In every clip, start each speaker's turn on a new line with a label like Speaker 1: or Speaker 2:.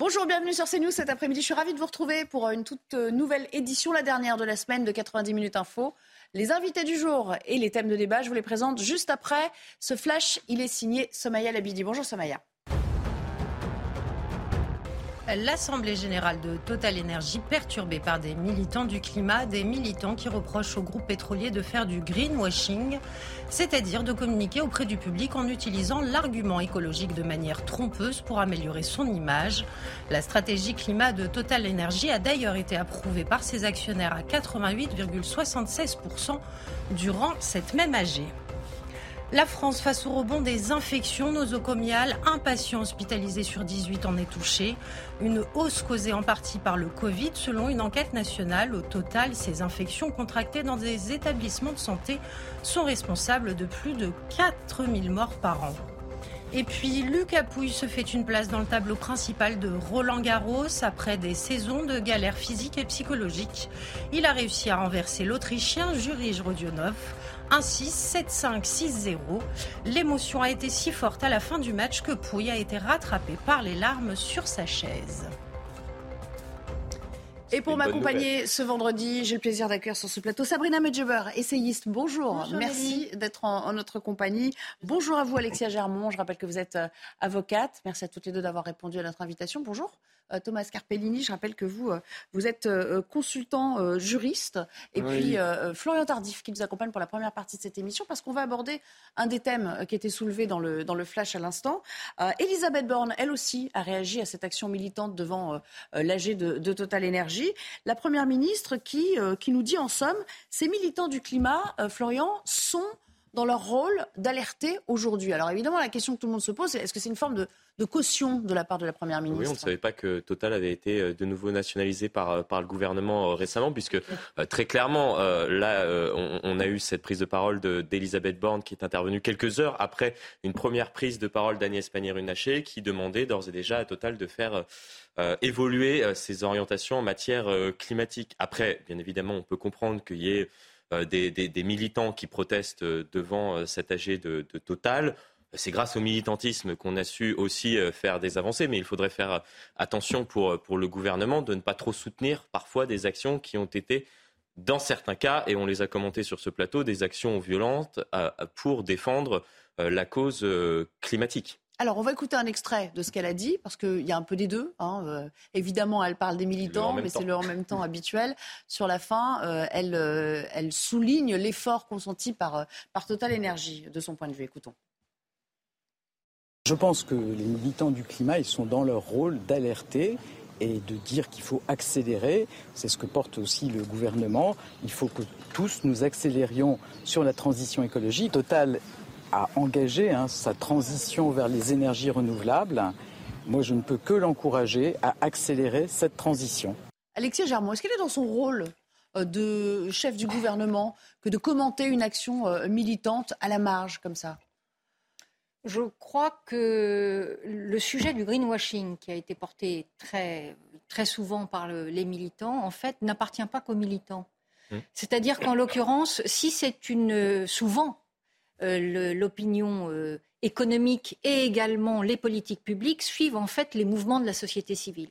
Speaker 1: Bonjour, bienvenue sur CNews cet après-midi. Je suis ravie de vous retrouver pour une toute nouvelle édition, la dernière de la semaine de 90 minutes info. Les invités du jour et les thèmes de débat, je vous les présente juste après. Ce flash, il est signé Somaya Labidi. Bonjour Somaya.
Speaker 2: L'Assemblée générale de Total Energy perturbée par des militants du climat, des militants qui reprochent au groupe pétrolier de faire du greenwashing, c'est-à-dire de communiquer auprès du public en utilisant l'argument écologique de manière trompeuse pour améliorer son image. La stratégie climat de Total Energy a d'ailleurs été approuvée par ses actionnaires à 88,76% durant cette même AG. La France face au rebond des infections nosocomiales, un patient hospitalisé sur 18 en est touché. Une hausse causée en partie par le Covid selon une enquête nationale. Au total, ces infections contractées dans des établissements de santé sont responsables de plus de 4000 morts par an. Et puis Lucas Pouille se fait une place dans le tableau principal de Roland Garros après des saisons de galères physiques et psychologiques. Il a réussi à renverser l'Autrichien Jurij Rodionov. 1-6, 7-5, 6-0. L'émotion a été si forte à la fin du match que Pouille a été rattrapé par les larmes sur sa chaise.
Speaker 1: Et pour m'accompagner ce vendredi, j'ai le plaisir d'accueillir sur ce plateau Sabrina Medjeber, essayiste. Bonjour, merci d'être en, notre compagnie. Bonjour à vous Alexia Germont, je rappelle que vous êtes euh, avocate. Merci à toutes les deux d'avoir répondu à notre invitation. Bonjour. Euh, Thomas Carpellini, je rappelle que vous, euh, vous êtes euh, consultant juriste. Et puis Florian Tardif qui nous accompagne pour la première partie de cette émission parce qu'on va aborder un des thèmes qui était soulevé dans le, dans le flash à l'instant. Elisabeth Borne, elle aussi, a réagi à cette action militante devant l'AG de, de, Total Energy. La Première ministre qui, qui nous dit en somme, ces militants du climat, Florian, sont dans leur rôle d'alerter aujourd'hui. Alors évidemment, la question que tout le monde se pose, c'est est-ce que c'est une forme de de caution de la part de la Première ministre.
Speaker 3: Oui, on ne savait pas que Total avait été euh, de nouveau nationalisé par, euh, par le gouvernement euh, récemment, puisque très clairement, là, on, a eu cette prise de parole d'Elisabeth Borne qui est intervenue quelques heures après une première prise de parole d'Agnès Pannier-Runacher qui demandait d'ores et déjà à Total de faire évoluer ses orientations en matière climatique. Après, bien évidemment, on peut comprendre qu'il y ait des, militants qui protestent devant cet AG de, de Total c'est grâce au militantisme qu'on a su aussi euh, faire des avancées, mais il faudrait faire euh, attention pour, euh, pour le gouvernement de ne pas trop soutenir parfois des actions qui ont été, dans certains cas, et on les a commentés sur ce plateau, des actions violentes pour défendre la cause climatique.
Speaker 1: Alors, on va écouter un extrait de ce qu'elle a dit, parce qu'il y a un peu des deux. Hein, évidemment, elle parle des militants, mais c'est le en même temps habituel. Sur la fin, elle, elle souligne l'effort consenti par, par Total Energy, de son point de vue. Écoutons.
Speaker 4: Je pense que les militants du climat, ils sont dans leur rôle d'alerter et de dire qu'il faut accélérer. C'est ce que porte aussi le gouvernement. Il faut que tous nous accélérions sur la transition écologique. Total a engagé hein, sa transition vers les énergies renouvelables. Moi, je ne peux que l'encourager à accélérer cette transition.
Speaker 1: Alexis Germont, est-ce qu'il est dans son rôle euh, de chef du gouvernement que de commenter une action euh, militante à la marge comme ça?
Speaker 5: Je crois que le sujet du greenwashing qui a été porté très, très souvent par les militants, en fait, n'appartient pas qu'aux militants. Mmh. C'est-à-dire qu'en l'occurrence, si c'est une souvent euh, l'opinion euh, économique et également les politiques publiques suivent en fait les mouvements de la société civile.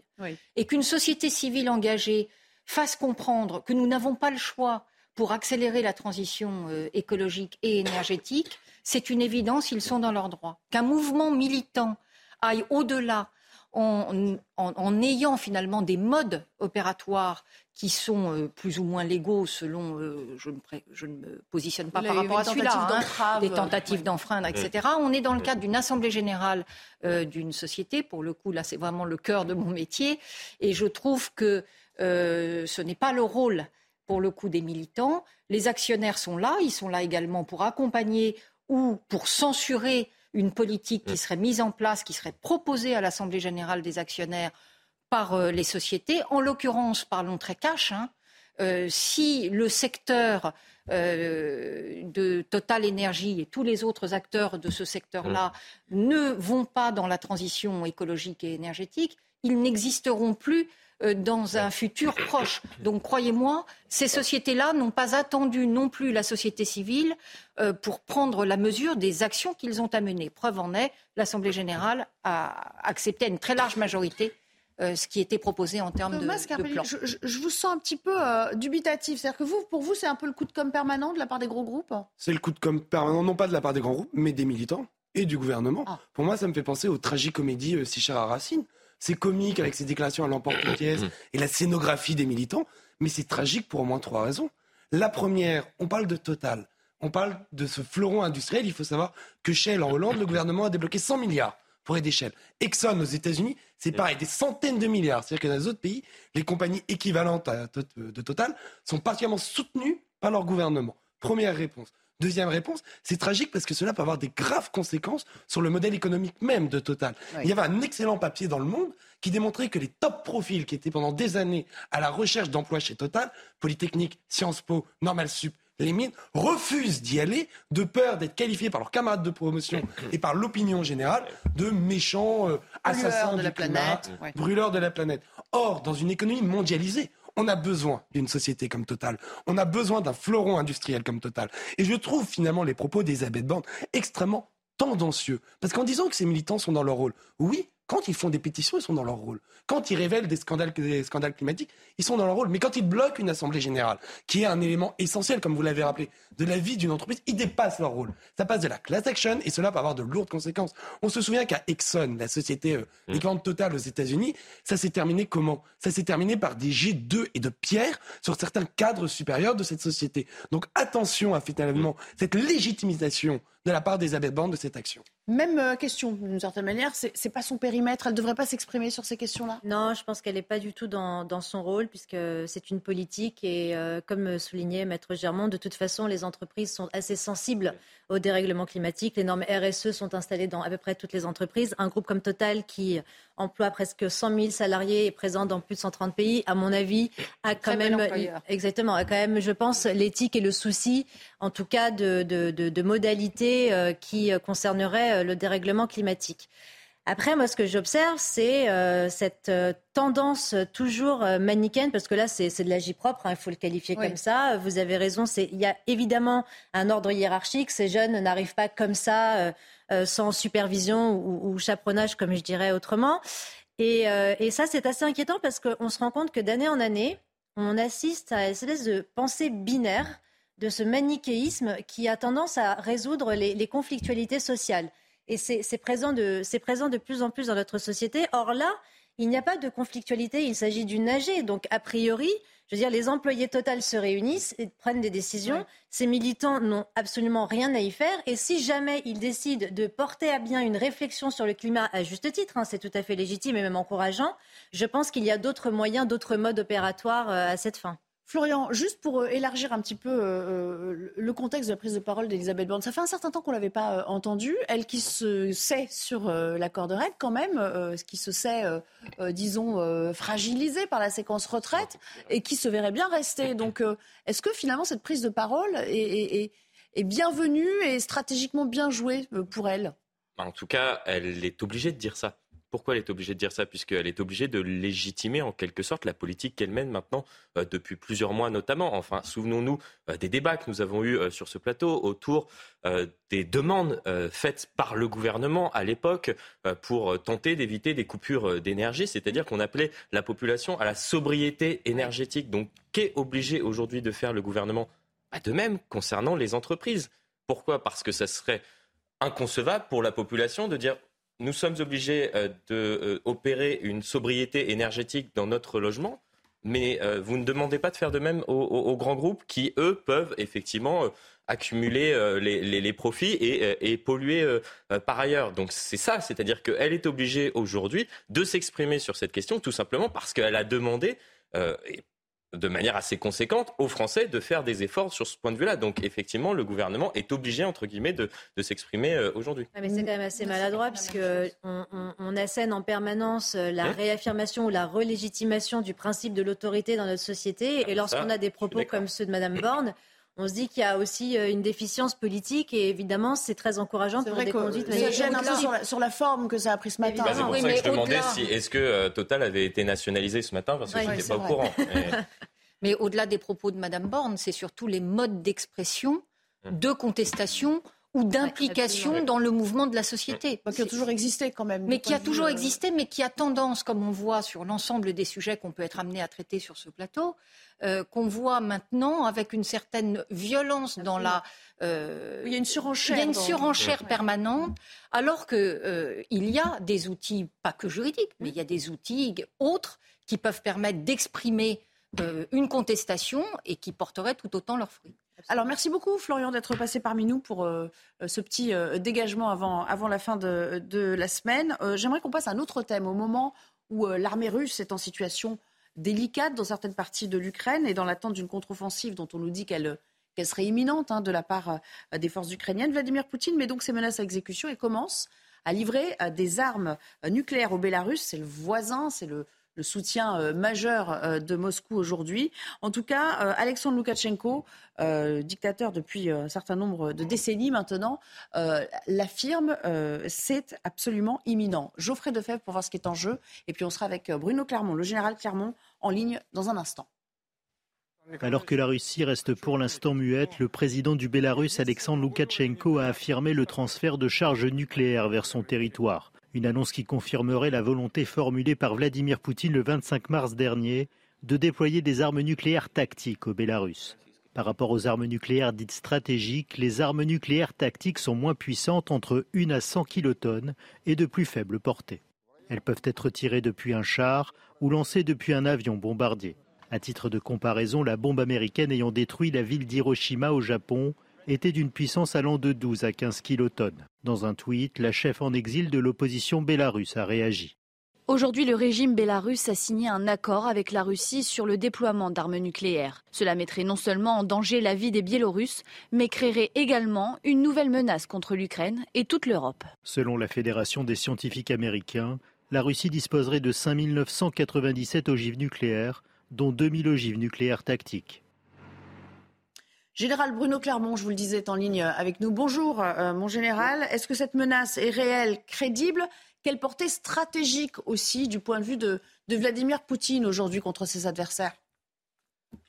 Speaker 5: Et qu'une société civile engagée fasse comprendre que nous n'avons pas le choix pour accélérer la transition euh, écologique et énergétique, c'est une évidence, ils sont dans leurs droits. Qu'un mouvement militant aille au-delà en, ayant finalement des modes opératoires qui sont euh, plus ou moins légaux selon, euh, je, ne, me positionne pas par rapport à celui-là, hein, des tentatives d'enfreindre, etc. On est dans le cadre d'une assemblée générale euh, d'une société. Pour le coup, là, c'est vraiment le cœur de mon métier. Et je trouve que ce n'est pas le rôle, pour le coup, des militants. Les actionnaires sont là. Ils sont là également pour accompagner ou pour censurer une politique qui serait mise en place, qui serait proposée à l'Assemblée générale des actionnaires par euh, les sociétés. En l'occurrence, parlons très cash, hein, euh, si le secteur euh, de Total Énergie et tous les autres acteurs de ce secteur-là mm. ne vont pas dans la transition écologique et énergétique, ils n'existeront plus dans un futur proche. Donc croyez-moi, ces sociétés-là n'ont pas attendu non plus la société civile pour prendre la mesure des actions qu'ils ont à mener. Preuve en est, l'Assemblée générale a accepté à une très large majorité euh, ce qui était proposé en termes de, plan.
Speaker 1: Je, vous sens un petit peu euh, dubitatif. C'est-à-dire que vous, pour vous, c'est un peu le coup de com' permanent de la part des gros groupes?
Speaker 6: C'est le coup de com' permanent, non pas de la part des grands groupes, mais des militants et du gouvernement. Ah. Pour moi, ça me fait penser aux tragicomédies euh, si chères à Racine. C'est comique avec ses déclarations à l'emporte-pièce et la scénographie des militants, mais c'est tragique pour au moins trois raisons. La première, on parle de Total. On parle de ce fleuron industriel. Il faut savoir que Shell, en Hollande, le gouvernement a débloqué 100 milliards pour aider Shell. Exxon aux États-Unis, c'est pareil, des centaines de milliards. C'est-à-dire que dans les autres pays, les compagnies équivalentes à, de Total sont particulièrement soutenues par leur gouvernement. Première réponse. Deuxième réponse, c'est tragique parce que cela peut avoir des graves conséquences sur le modèle économique même de Total. Il y avait un excellent papier dans le monde qui démontrait que les top profils qui étaient pendant des années à la recherche d'emploi chez Total, Polytechnique, Sciences Po, Normal Sup, les mines refusent d'y aller de peur d'être qualifiés par leurs camarades de promotion et par l'opinion générale de méchants euh, assassins de la planète, brûleurs de la planète. Or, dans une économie mondialisée, on a besoin d'une société comme Total. On a besoin d'un fleuron industriel comme Total. Et je trouve finalement les propos d'Elisabeth Borne extrêmement tendancieux. Parce qu'en disant que ces militants sont dans leur rôle, oui, quand ils font des pétitions, ils sont dans leur rôle. Quand ils révèlent des scandales, des scandales climatiques, ils sont dans leur rôle. Mais quand ils bloquent une assemblée générale, qui est un élément essentiel, comme vous l'avez rappelé, de la vie d'une entreprise, ils dépassent leur rôle. Ça passe de la class action et cela peut avoir de lourdes conséquences. On se souvient qu'à Exxon, la société euh, mmh. totale aux États-Unis, ça s'est terminé comment? Ça s'est terminé par des jets d'œufs et de pierres sur certains cadres supérieurs de cette société. Donc attention à finalement cette légitimisation de la part des Borne de cette action.
Speaker 1: Même euh, question, d'une certaine manière, c'est pas son périmètre, elle ne devrait pas s'exprimer sur ces questions-là?
Speaker 7: Non, je pense qu'elle n'est pas du tout dans, son rôle, puisque c'est une politique et, euh, comme soulignait Maître Germont, de toute façon, les entreprises sont assez sensibles au dérèglement climatique. Les normes RSE sont installées dans à peu près toutes les entreprises. Un groupe comme Total, qui emploie presque 100 000 salariés et est présent dans plus de 130 pays, à mon avis, a quand même, exactement, a quand même, je pense, l'éthique et le souci, en tout cas, de, de modalités euh, qui concerneraient le dérèglement climatique. Après, moi, ce que j'observe, c'est euh, cette euh, tendance toujours euh, manichéenne, parce que là, c'est de l'agi propre, hein, il faut le qualifier comme ça. Vous avez raison, il y a évidemment un ordre hiérarchique. Ces jeunes n'arrivent pas comme ça, sans supervision ou, chaperonnage, comme je dirais autrement. Et, et ça, c'est assez inquiétant parce qu'on se rend compte que d'année en année, on assiste à une espèce de pensée binaire, de ce manichéisme qui a tendance à résoudre les, les conflictualités sociales. Et c'est présent, de, présent de plus en plus dans notre société. Or là, il n'y a pas de conflictualité, il s'agit d'une AG. Donc, a priori, je veux dire, les employés Total se réunissent et prennent des décisions. Ces militants n'ont absolument rien à y faire. Et si jamais ils décident de porter à bien une réflexion sur le climat à juste titre, hein, c'est tout à fait légitime et même encourageant, je pense qu'il y a d'autres moyens, d'autres modes opératoires euh, à cette fin.
Speaker 1: Florian, juste pour euh, élargir un petit peu euh, euh, le contexte de la prise de parole d'Elisabeth Borne, ça fait un certain temps qu'on ne l'avait pas entendue. Elle qui se sait sur l'accord de quand même, qui se sait, disons, fragilisée par la séquence retraite et qui se verrait bien rester. Donc, est-ce que finalement cette prise de parole est, est bienvenue et stratégiquement bien jouée pour elle?
Speaker 3: En tout cas, elle est obligée de dire ça. Pourquoi elle est obligée de dire ça Puisqu'elle est obligée de légitimer en quelque sorte la politique qu'elle mène maintenant euh, depuis plusieurs mois notamment. Enfin, souvenons-nous euh, des débats que nous avons eus euh, sur ce plateau autour des demandes faites par le gouvernement à l'époque pour tenter d'éviter des coupures d'énergie, c'est-à-dire qu'on appelait la population à la sobriété énergétique. Donc, qu'est obligé aujourd'hui de faire le gouvernement? Bah, De même concernant les entreprises. Pourquoi? Parce que ça serait inconcevable pour la population de dire nous sommes obligés euh, d'opérer euh, une sobriété énergétique dans notre logement, mais euh, vous ne demandez pas de faire de même aux, grands groupes qui, eux, peuvent effectivement accumuler les, profits et, polluer par ailleurs. Donc c'est ça, c'est-à-dire qu'elle est obligée aujourd'hui de s'exprimer sur cette question tout simplement parce qu'elle a demandé, de manière assez conséquente aux Français de faire des efforts sur ce point de vue-là. Donc effectivement, le gouvernement est obligé, entre guillemets, de, s'exprimer euh, aujourd'hui.
Speaker 7: mais c'est quand même assez maladroit puisque on, on, assène en permanence euh, la réaffirmation ou la relégitimation du principe de l'autorité dans notre société. Et lorsqu'on a des propos comme ceux de Mme Borne, on se dit qu'il y a aussi euh, une déficience politique et évidemment c'est très encourageant pour des conduites.
Speaker 1: Ça gêne un peu sur la, forme que ça a pris ce matin.
Speaker 3: Bah, c'est pour ça que je demandais si est-ce que euh, Total avait été nationalisé ce matin parce que je n'étais pas au courant.
Speaker 5: Mais au-delà des propos de Mme Borne, c'est surtout les modes d'expression, hum. de contestation ou d'implication dans le mouvement de la société.
Speaker 1: Qui a toujours existé quand même.
Speaker 5: Mais qui a toujours euh, existé, mais qui a tendance, comme on voit sur l'ensemble des sujets qu'on peut être amené à traiter sur ce plateau, euh, qu'on voit maintenant avec une certaine violence dans la...
Speaker 1: Euh, il y a une surenchère.
Speaker 5: Il y a une surenchère permanente, alors qu'il il y a des outils, pas que juridiques, mais il y a des outils autres qui peuvent permettre d'exprimer une contestation et qui porteraient tout autant leurs fruits.
Speaker 1: Alors merci beaucoup Florian d'être passé parmi nous pour euh, euh, ce petit euh, dégagement avant, avant la fin de, la semaine. J'aimerais qu'on passe à un autre thème au moment où l'armée russe est en situation délicate dans certaines parties de l'Ukraine et dans l'attente d'une contre-offensive dont on nous dit qu'elle serait imminente hein, de la part des forces ukrainiennes. Vladimir Poutine met donc ses menaces à exécution et commence à livrer des armes nucléaires au Bélarus. C'est le voisin, c'est le, le soutien euh, majeur euh, de Moscou aujourd'hui. En tout cas, euh, Alexandre Loukachenko, dictateur depuis un certain nombre de décennies maintenant, l'affirme, c'est absolument imminent. Geoffrey Defebvre pour voir ce qui est en jeu. Et puis on sera avec Bruno Clermont, le général Clermont, en ligne dans un instant.
Speaker 8: Alors que la Russie reste pour l'instant muette, le président du Bélarus, Alexandre Loukachenko, a affirmé le transfert de charges nucléaires vers son territoire. Une annonce qui confirmerait la volonté formulée par Vladimir Poutine le 25 mars dernier de déployer des armes nucléaires tactiques au Bélarus. Par rapport aux armes nucléaires dites stratégiques, les armes nucléaires tactiques sont moins puissantes entre 1 à 100 kilotonnes et de plus faible portée. Elles peuvent être tirées depuis un char ou lancées depuis un avion bombardier. À titre de comparaison, la bombe américaine ayant détruit la ville d'Hiroshima au Japon était d'une puissance allant de 12 à 15 kilotonnes. Dans un tweet, la chef en exil de l'opposition bélarusse a réagi.
Speaker 9: Aujourd'hui, le régime bélarusse a signé un accord avec la Russie sur le déploiement d'armes nucléaires. Cela mettrait non seulement en danger la vie des Biélorusses, mais créerait également une nouvelle menace contre l'Ukraine et toute l'Europe.
Speaker 8: Selon la Fédération des scientifiques américains, la Russie disposerait de 5997 ogives nucléaires, dont 2000 ogives nucléaires tactiques.
Speaker 1: Général Bruno Clermont, je vous le disais, est en ligne avec nous. Bonjour, euh, mon général. Est-ce que cette menace est réelle, crédible? Quelle portée stratégique aussi du point de vue de, Vladimir Poutine aujourd'hui contre ses adversaires?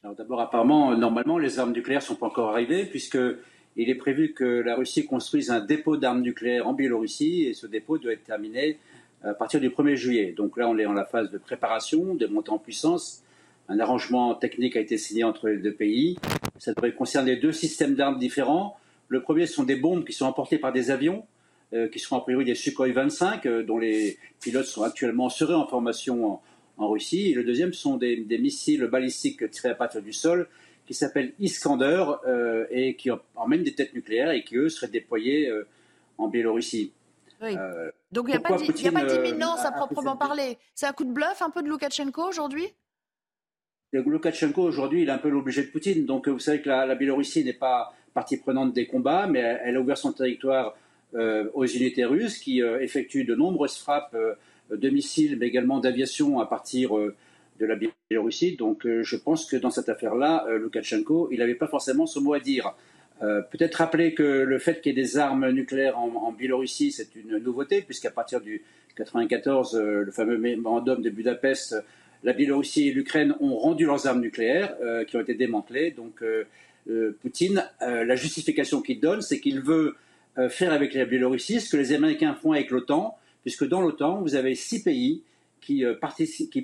Speaker 10: D'abord, apparemment, normalement, les armes nucléaires ne sont pas encore arrivées, puisqu'il est prévu que la Russie construise un dépôt d'armes nucléaires en Biélorussie, et ce dépôt doit être terminé à partir du 1er juillet. Donc là, on est en la phase de préparation, de montée en puissance. Un arrangement technique a été signé entre les deux pays. Ça devrait concerner deux systèmes d'armes différents. Le premier ce sont des bombes qui sont emportées par des avions, euh, qui sont a priori des Sukhoi 25, euh, dont les pilotes sont actuellement seraient en formation en, Russie. Et le deuxième sont des, missiles balistiques tirés à partir du sol, qui s'appellent Iskander euh, et qui emmènent des têtes nucléaires et qui eux seraient déployés en Biélorussie.
Speaker 1: Oui. Donc il n'y a, pas d'imminence à proprement parler? C'est un coup de bluff un peu de Loukachenko aujourd'hui?
Speaker 10: Loukachenko, aujourd'hui, il est un peu l'obligé de Poutine. Donc, vous savez que la, Biélorussie n'est pas partie prenante des combats, mais elle, a ouvert son territoire euh, aux unités russes qui euh, effectuent de nombreuses frappes euh, de missiles, mais également d'aviation à partir de la Biélorussie. Donc, je pense que dans cette affaire-là, Loukachenko, il n'avait pas forcément son mot à dire. Peut-être rappeler que le fait qu'il y ait des armes nucléaires en, en Biélorussie, c'est une nouveauté, puisqu'à partir du 94, le fameux mémorandum de Budapest la Biélorussie et l'Ukraine ont rendu leurs armes nucléaires euh, qui ont été démantelées. Donc euh, euh, Poutine, la justification qu'il donne, c'est qu'il veut faire avec la Biélorussie ce que les Américains font avec l'OTAN, puisque dans l'OTAN, vous avez six pays qui,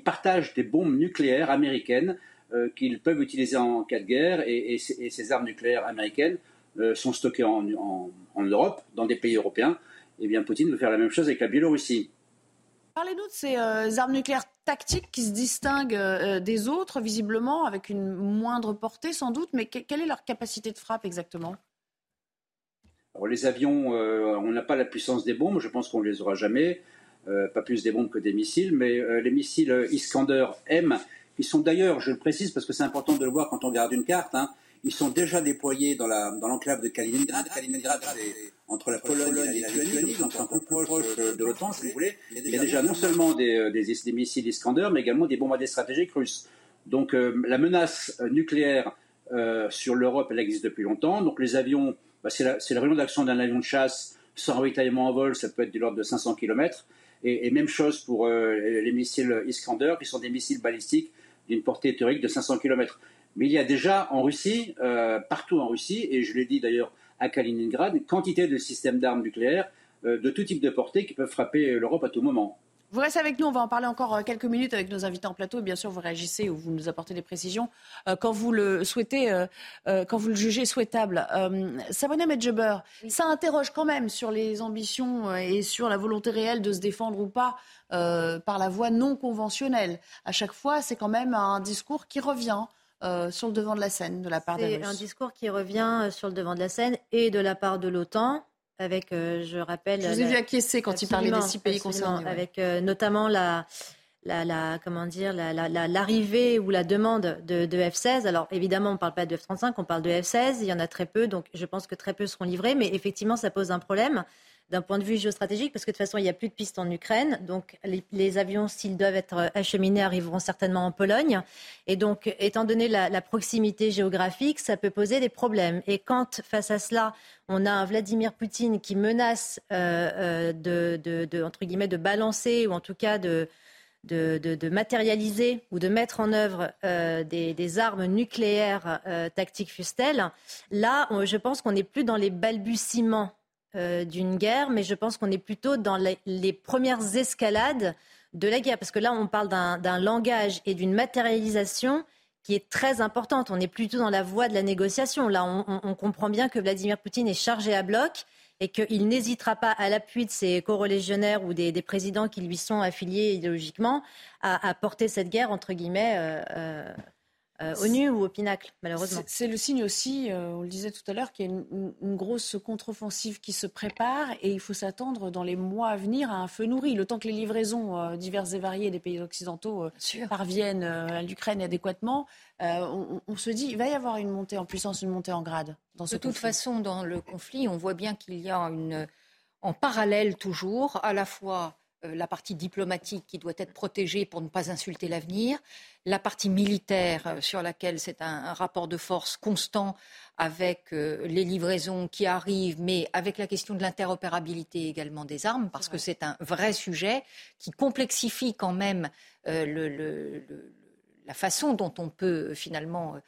Speaker 10: partagent des bombes nucléaires américaines qu'ils peuvent utiliser en cas de guerre, et, ces armes nucléaires américaines sont stockées en, Europe, dans des pays européens. Eh bien, Poutine veut faire la même chose avec la Biélorussie.
Speaker 1: Parlez-nous de ces armes nucléaires tactique qui se distingue euh, des autres, visiblement, avec une moindre portée sans doute, mais quelle est leur capacité de frappe exactement?
Speaker 10: Les avions, euh, on n'a pas la puissance des bombes, je pense qu'on ne les aura jamais, euh, pas plus des bombes que des missiles, mais les missiles Iskander M, qui sont d'ailleurs, je le précise parce que c'est important de le voir quand on regarde une carte, hein, ils sont déjà déployés dans l'enclave de Kaliningrad. Entre la Pologne et la Lituanie, donc c'est un peu plus proche de l'OTAN, si vous voulez. Il y a déjà non seulement des, des, missiles Iskander, mais également des bombardiers stratégiques russes. Donc la menace nucléaire sur l'Europe, elle existe depuis longtemps. Donc les avions, bah, c'est la rayon d'action d'un avion de chasse sans ravitaillement en vol, ça peut être de l'ordre de 500 km. Et, même chose pour euh, les missiles Iskander, qui sont des missiles balistiques d'une portée théorique de 500 km. Mais il y a déjà en Russie, euh, partout en Russie, et je l'ai dit d'ailleurs à Kaliningrad, quantité de systèmes d'armes nucléaires euh, de tout type de portée qui peuvent frapper l'Europe à tout moment.
Speaker 1: Vous restez avec nous, on va en parler encore euh, quelques minutes avec nos invités en plateau. bien sûr, vous réagissez ou vous nous apportez des précisions euh, quand vous le souhaitez, euh, quand vous le jugez souhaitable. Sabrina Medjeber, ça interroge quand même sur les ambitions et sur la volonté réelle de se défendre ou pas par la voie non conventionnelle. À chaque fois, c'est quand même un discours qui revient. Sur le devant de la scène de la part des
Speaker 7: Russes. C'est un discours qui revient sur le devant de la scène et de la part de l'OTAN, avec, euh, je rappelle.
Speaker 1: Je vous ai vu acquiescer quand il parlait des six pays concernés.
Speaker 7: Avec euh, notamment la, la, la, comment dire, l'arrivée ou la demande de, de, F-16. Alors évidemment, on ne parle pas de F-35, on parle de F-16. Il y en a très peu, donc je pense que très peu seront livrés. Mais effectivement, ça pose un problème d'un point de vue géostratégique, parce que de toute façon, il n'y a plus de pistes en Ukraine. Donc, les, avions, s'ils doivent être acheminés, arriveront certainement en Pologne. Et donc, étant donné la, proximité géographique, ça peut poser des problèmes. Et quand, face à cela, on a un Vladimir Poutine qui menace euh, euh, de, entre guillemets, de balancer, ou en tout cas de, de, matérialiser ou de mettre en œuvre euh, des, armes nucléaires tactiques fustelles, là, je pense qu'on n'est plus dans les balbutiements euh, d'une guerre, mais je pense qu'on est plutôt dans les, premières escalades de la guerre, parce que là, on parle d'un langage et d'une matérialisation qui est très importante. On est plutôt dans la voie de la négociation. Là, on, comprend bien que Vladimir Poutine est chargé à bloc et qu'il n'hésitera pas, à l'appui de ses co-religionnaires ou des, présidents qui lui sont affiliés idéologiquement, à, porter cette guerre, entre guillemets, euh, euh, euh, au nu ou au pinacle, malheureusement.
Speaker 1: C'est le signe aussi, euh, on le disait tout à l'heure, qu'il y a une, grosse contre-offensive qui se prépare et il faut s'attendre dans les mois à venir à un feu nourri. Le temps que les livraisons euh, diverses et variées des pays occidentaux parviennent à l'Ukraine adéquatement, on, se dit il va y avoir une montée en puissance, une montée en grade.
Speaker 5: Dans de toute façon, dans le conflit, on voit bien qu'il y a une, en parallèle toujours à la fois euh, la partie diplomatique qui doit être protégée pour ne pas insulter l'avenir, la partie militaire euh, sur laquelle c'est un, rapport de force constant avec euh, les livraisons qui arrivent, mais avec la question de l'interopérabilité également des armes, parce que c'est un vrai sujet qui complexifie quand même la façon dont on peut finalement euh,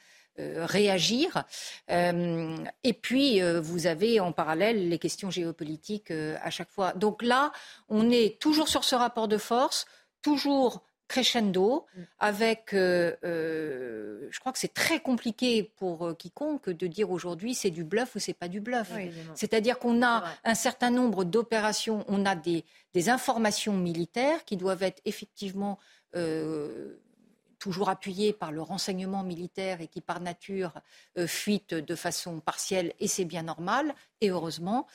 Speaker 5: réagir. Euh, et puis, euh, vous avez en parallèle les questions géopolitiques à chaque fois. Donc là, on est toujours sur ce rapport de force, toujours crescendo, mm. avec, je crois que c'est très compliqué pour quiconque de dire aujourd'hui c'est du bluff ou c'est pas du bluff. C'est-à-dire qu'on a un certain nombre d'opérations, on a des, des, informations militaires qui doivent être effectivement toujours appuyé par le renseignement militaire et qui par nature euh, fuite de façon partielle, et c'est bien normal, et heureusement.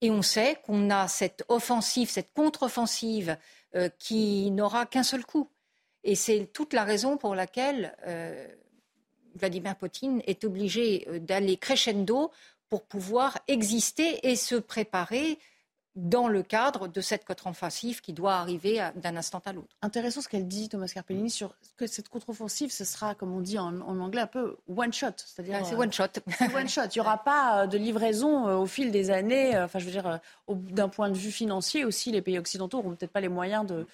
Speaker 5: Et on sait qu'on a cette offensive, cette contre-offensive euh, qui n'aura qu'un seul coup. Et c'est toute la raison pour laquelle euh, Vladimir Poutine est obligé d'aller crescendo pour pouvoir exister et se préparer dans le cadre de cette contre-offensive qui doit arriver d'un instant à l'autre.
Speaker 1: Intéressant ce qu'elle dit, Thomas Carpellini, sur que cette contre-offensive, ce sera, comme on dit en, anglais, un peu one shot.
Speaker 5: C'est-à-dire, c'est one shot.
Speaker 1: one shot. Il n'y aura pas euh, de livraison euh, au fil des années. Euh, enfin, je veux dire, d'un point de vue financier aussi, les pays occidentaux n'auront peut-être pas les moyens de,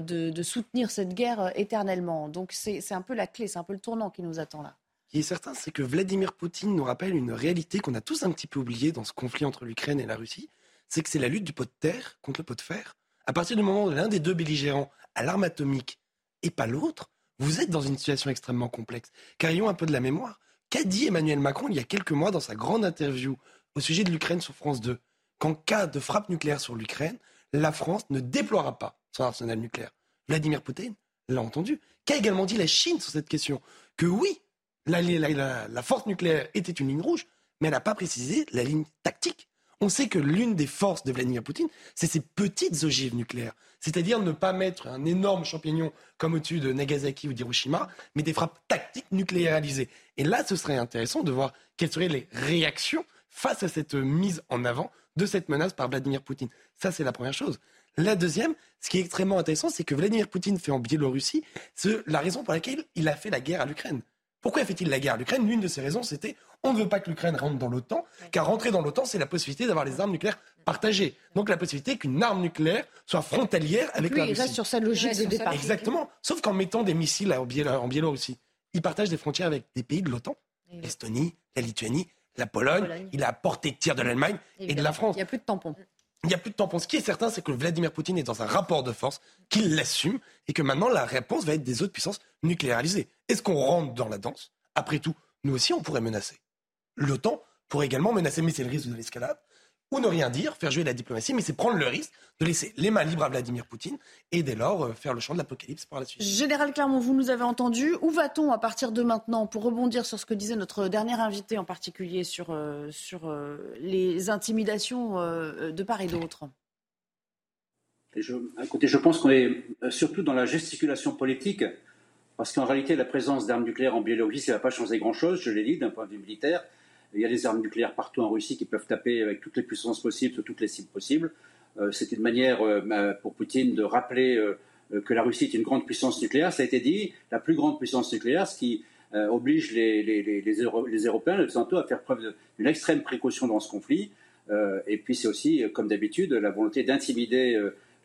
Speaker 1: de, soutenir cette guerre éternellement. Donc, c'est un peu la clé, c'est un peu le tournant qui nous attend là.
Speaker 6: Ce qui est certain, c'est que Vladimir Poutine nous rappelle une réalité qu'on a tous un petit peu oubliée dans ce conflit entre l'Ukraine et la Russie c'est que c'est la lutte du pot de terre contre le pot de fer. À partir du moment où l'un des deux belligérants a l'arme atomique et pas l'autre, vous êtes dans une situation extrêmement complexe. Car ayons un peu de la mémoire. Qu'a dit Emmanuel Macron il y a quelques mois dans sa grande interview au sujet de l'Ukraine sur France 2 Qu'en cas de frappe nucléaire sur l'Ukraine, la France ne déploiera pas son arsenal nucléaire. Vladimir Poutine l'a entendu. Qu'a également dit la Chine sur cette question? Que oui, la, la force nucléaire était une ligne rouge, mais elle n'a pas précisé la ligne tactique On sait que l'une des forces de Vladimir Poutine, c'est ses petites ogives nucléaires. C'est-à-dire ne pas mettre un énorme champignon comme au-dessus de Nagasaki ou d'Hiroshima, mais des frappes tactiques nucléarisées. Et là, ce serait intéressant de voir quelles seraient les réactions face à cette mise en avant de cette menace par Vladimir Poutine. Ça, c'est la première chose. La deuxième, ce qui est extrêmement intéressant, c'est que Vladimir Poutine fait en Biélorussie la raison pour laquelle il a fait la guerre à l'Ukraine. Pourquoi fait-il la guerre à l'Ukraine? L'une de ses raisons, c'était on ne veut pas que l'Ukraine rentre dans l'OTAN, car rentrer dans l'OTAN, c'est la possibilité d'avoir les armes nucléaires partagées. Donc la possibilité qu'une arme nucléaire soit frontalière avec
Speaker 1: lui,
Speaker 6: la Russie.
Speaker 1: il reste sur sa logique de départ.
Speaker 6: Exactement. Sauf qu'en mettant des missiles en Biélorussie, il partage des frontières avec des pays de l'OTAN, l'Estonie, la Lituanie, la Pologne, il a apporté de tir de l'Allemagne et de la France.
Speaker 1: Il n'y a plus de tampons.
Speaker 6: Il n'y a plus de tampons. Ce qui est certain, c'est que Vladimir Poutine est dans un rapport de force, qu'il l'assume, et que maintenant la réponse va être des autres puissances nucléarisées. Est-ce qu'on rentre dans la danse? Après tout, nous aussi, on pourrait menacer. L'OTAN pourrait également menacer, mais c'est le risque de l'escalade ou ne rien dire, faire jouer la diplomatie, mais c'est prendre le risque de laisser les mains libres à Vladimir Poutine et dès lors euh, faire le champ de l'apocalypse par la suite.
Speaker 1: Général Clermont, vous nous avez entendu. Où va-t-on à partir de maintenant pour rebondir sur ce que disait notre dernier invité en particulier sur, euh, sur euh, les intimidations de part et d'autre?
Speaker 10: Je, écoutez, je pense qu'on est surtout dans la gesticulation politique, parce qu'en réalité, la présence d'armes nucléaires en Biélorussie, ça ne va pas changer grand-chose, je l'ai dit, d'un point de vue militaire. Il y a des armes nucléaires partout en Russie qui peuvent taper avec toutes les puissances possibles sur toutes les cibles possibles. Euh, C'était une manière euh, pour Poutine de rappeler euh, que la Russie est une grande puissance nucléaire. Ça a été dit, la plus grande puissance nucléaire, ce qui oblige les, les, les, les, Européens, à faire preuve d'une extrême précaution dans ce conflit. et puis c'est aussi, comme d'habitude, la volonté d'intimider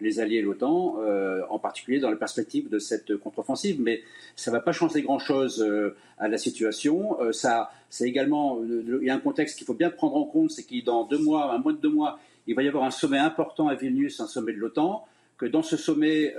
Speaker 10: les alliés de l'OTAN, euh, en particulier dans la perspective de cette contre-offensive. Mais ça ne va pas changer grand-chose euh, à la situation. Euh, ça, c'est également, il y a un contexte qu'il faut bien prendre en compte, c'est qu'il dans deux mois, un mois de deux mois, il va y avoir un sommet important à Vilnius, un sommet de l'OTAN. Que dans ce sommet,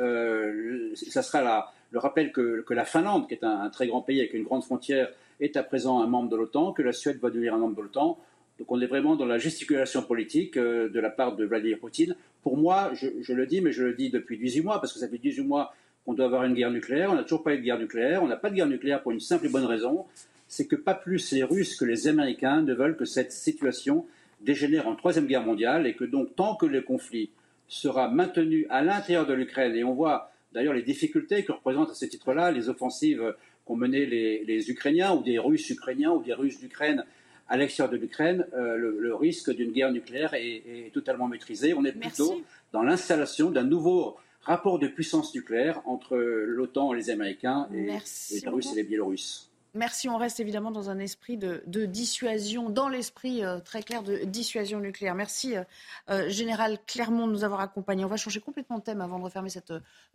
Speaker 10: ça sera le rappel que, que, la Finlande, qui est un, un, très grand pays avec une grande frontière, est à présent un membre de l'OTAN, que la Suède va devenir un membre de l'OTAN. Donc on est vraiment dans la gesticulation politique de la part de Vladimir Poutine pour moi, je, le dis, mais je le dis depuis 18 mois, parce que ça fait 18 mois qu'on doit avoir une guerre nucléaire. On n'a toujours pas eu de guerre nucléaire. On n'a pas de guerre nucléaire pour une simple et bonne raison. C'est que pas plus les Russes que les Américains ne veulent que cette situation dégénère en troisième guerre mondiale et que donc tant que le conflit sera maintenu à l'intérieur de l'Ukraine, et on voit d'ailleurs les difficultés que représentent à ce titre-là les offensives qu'ont menées les Ukrainiens ou des Russes ukrainiens ou des Russes d'Ukraine à l'extérieur de l'Ukraine, euh, le, risque d'une guerre nucléaire est, totalement maîtrisé. On est plutôt dans l'installation d'un nouveau rapport de puissance nucléaire entre l'OTAN et les Américains et les Russes et les Biélorusses.
Speaker 1: Merci. On reste évidemment dans un esprit de, dissuasion, dans l'esprit euh, très clair de dissuasion nucléaire. Merci, euh, euh, Général Clermont, de nous avoir accompagnés. On va changer complètement de thème avant de refermer cette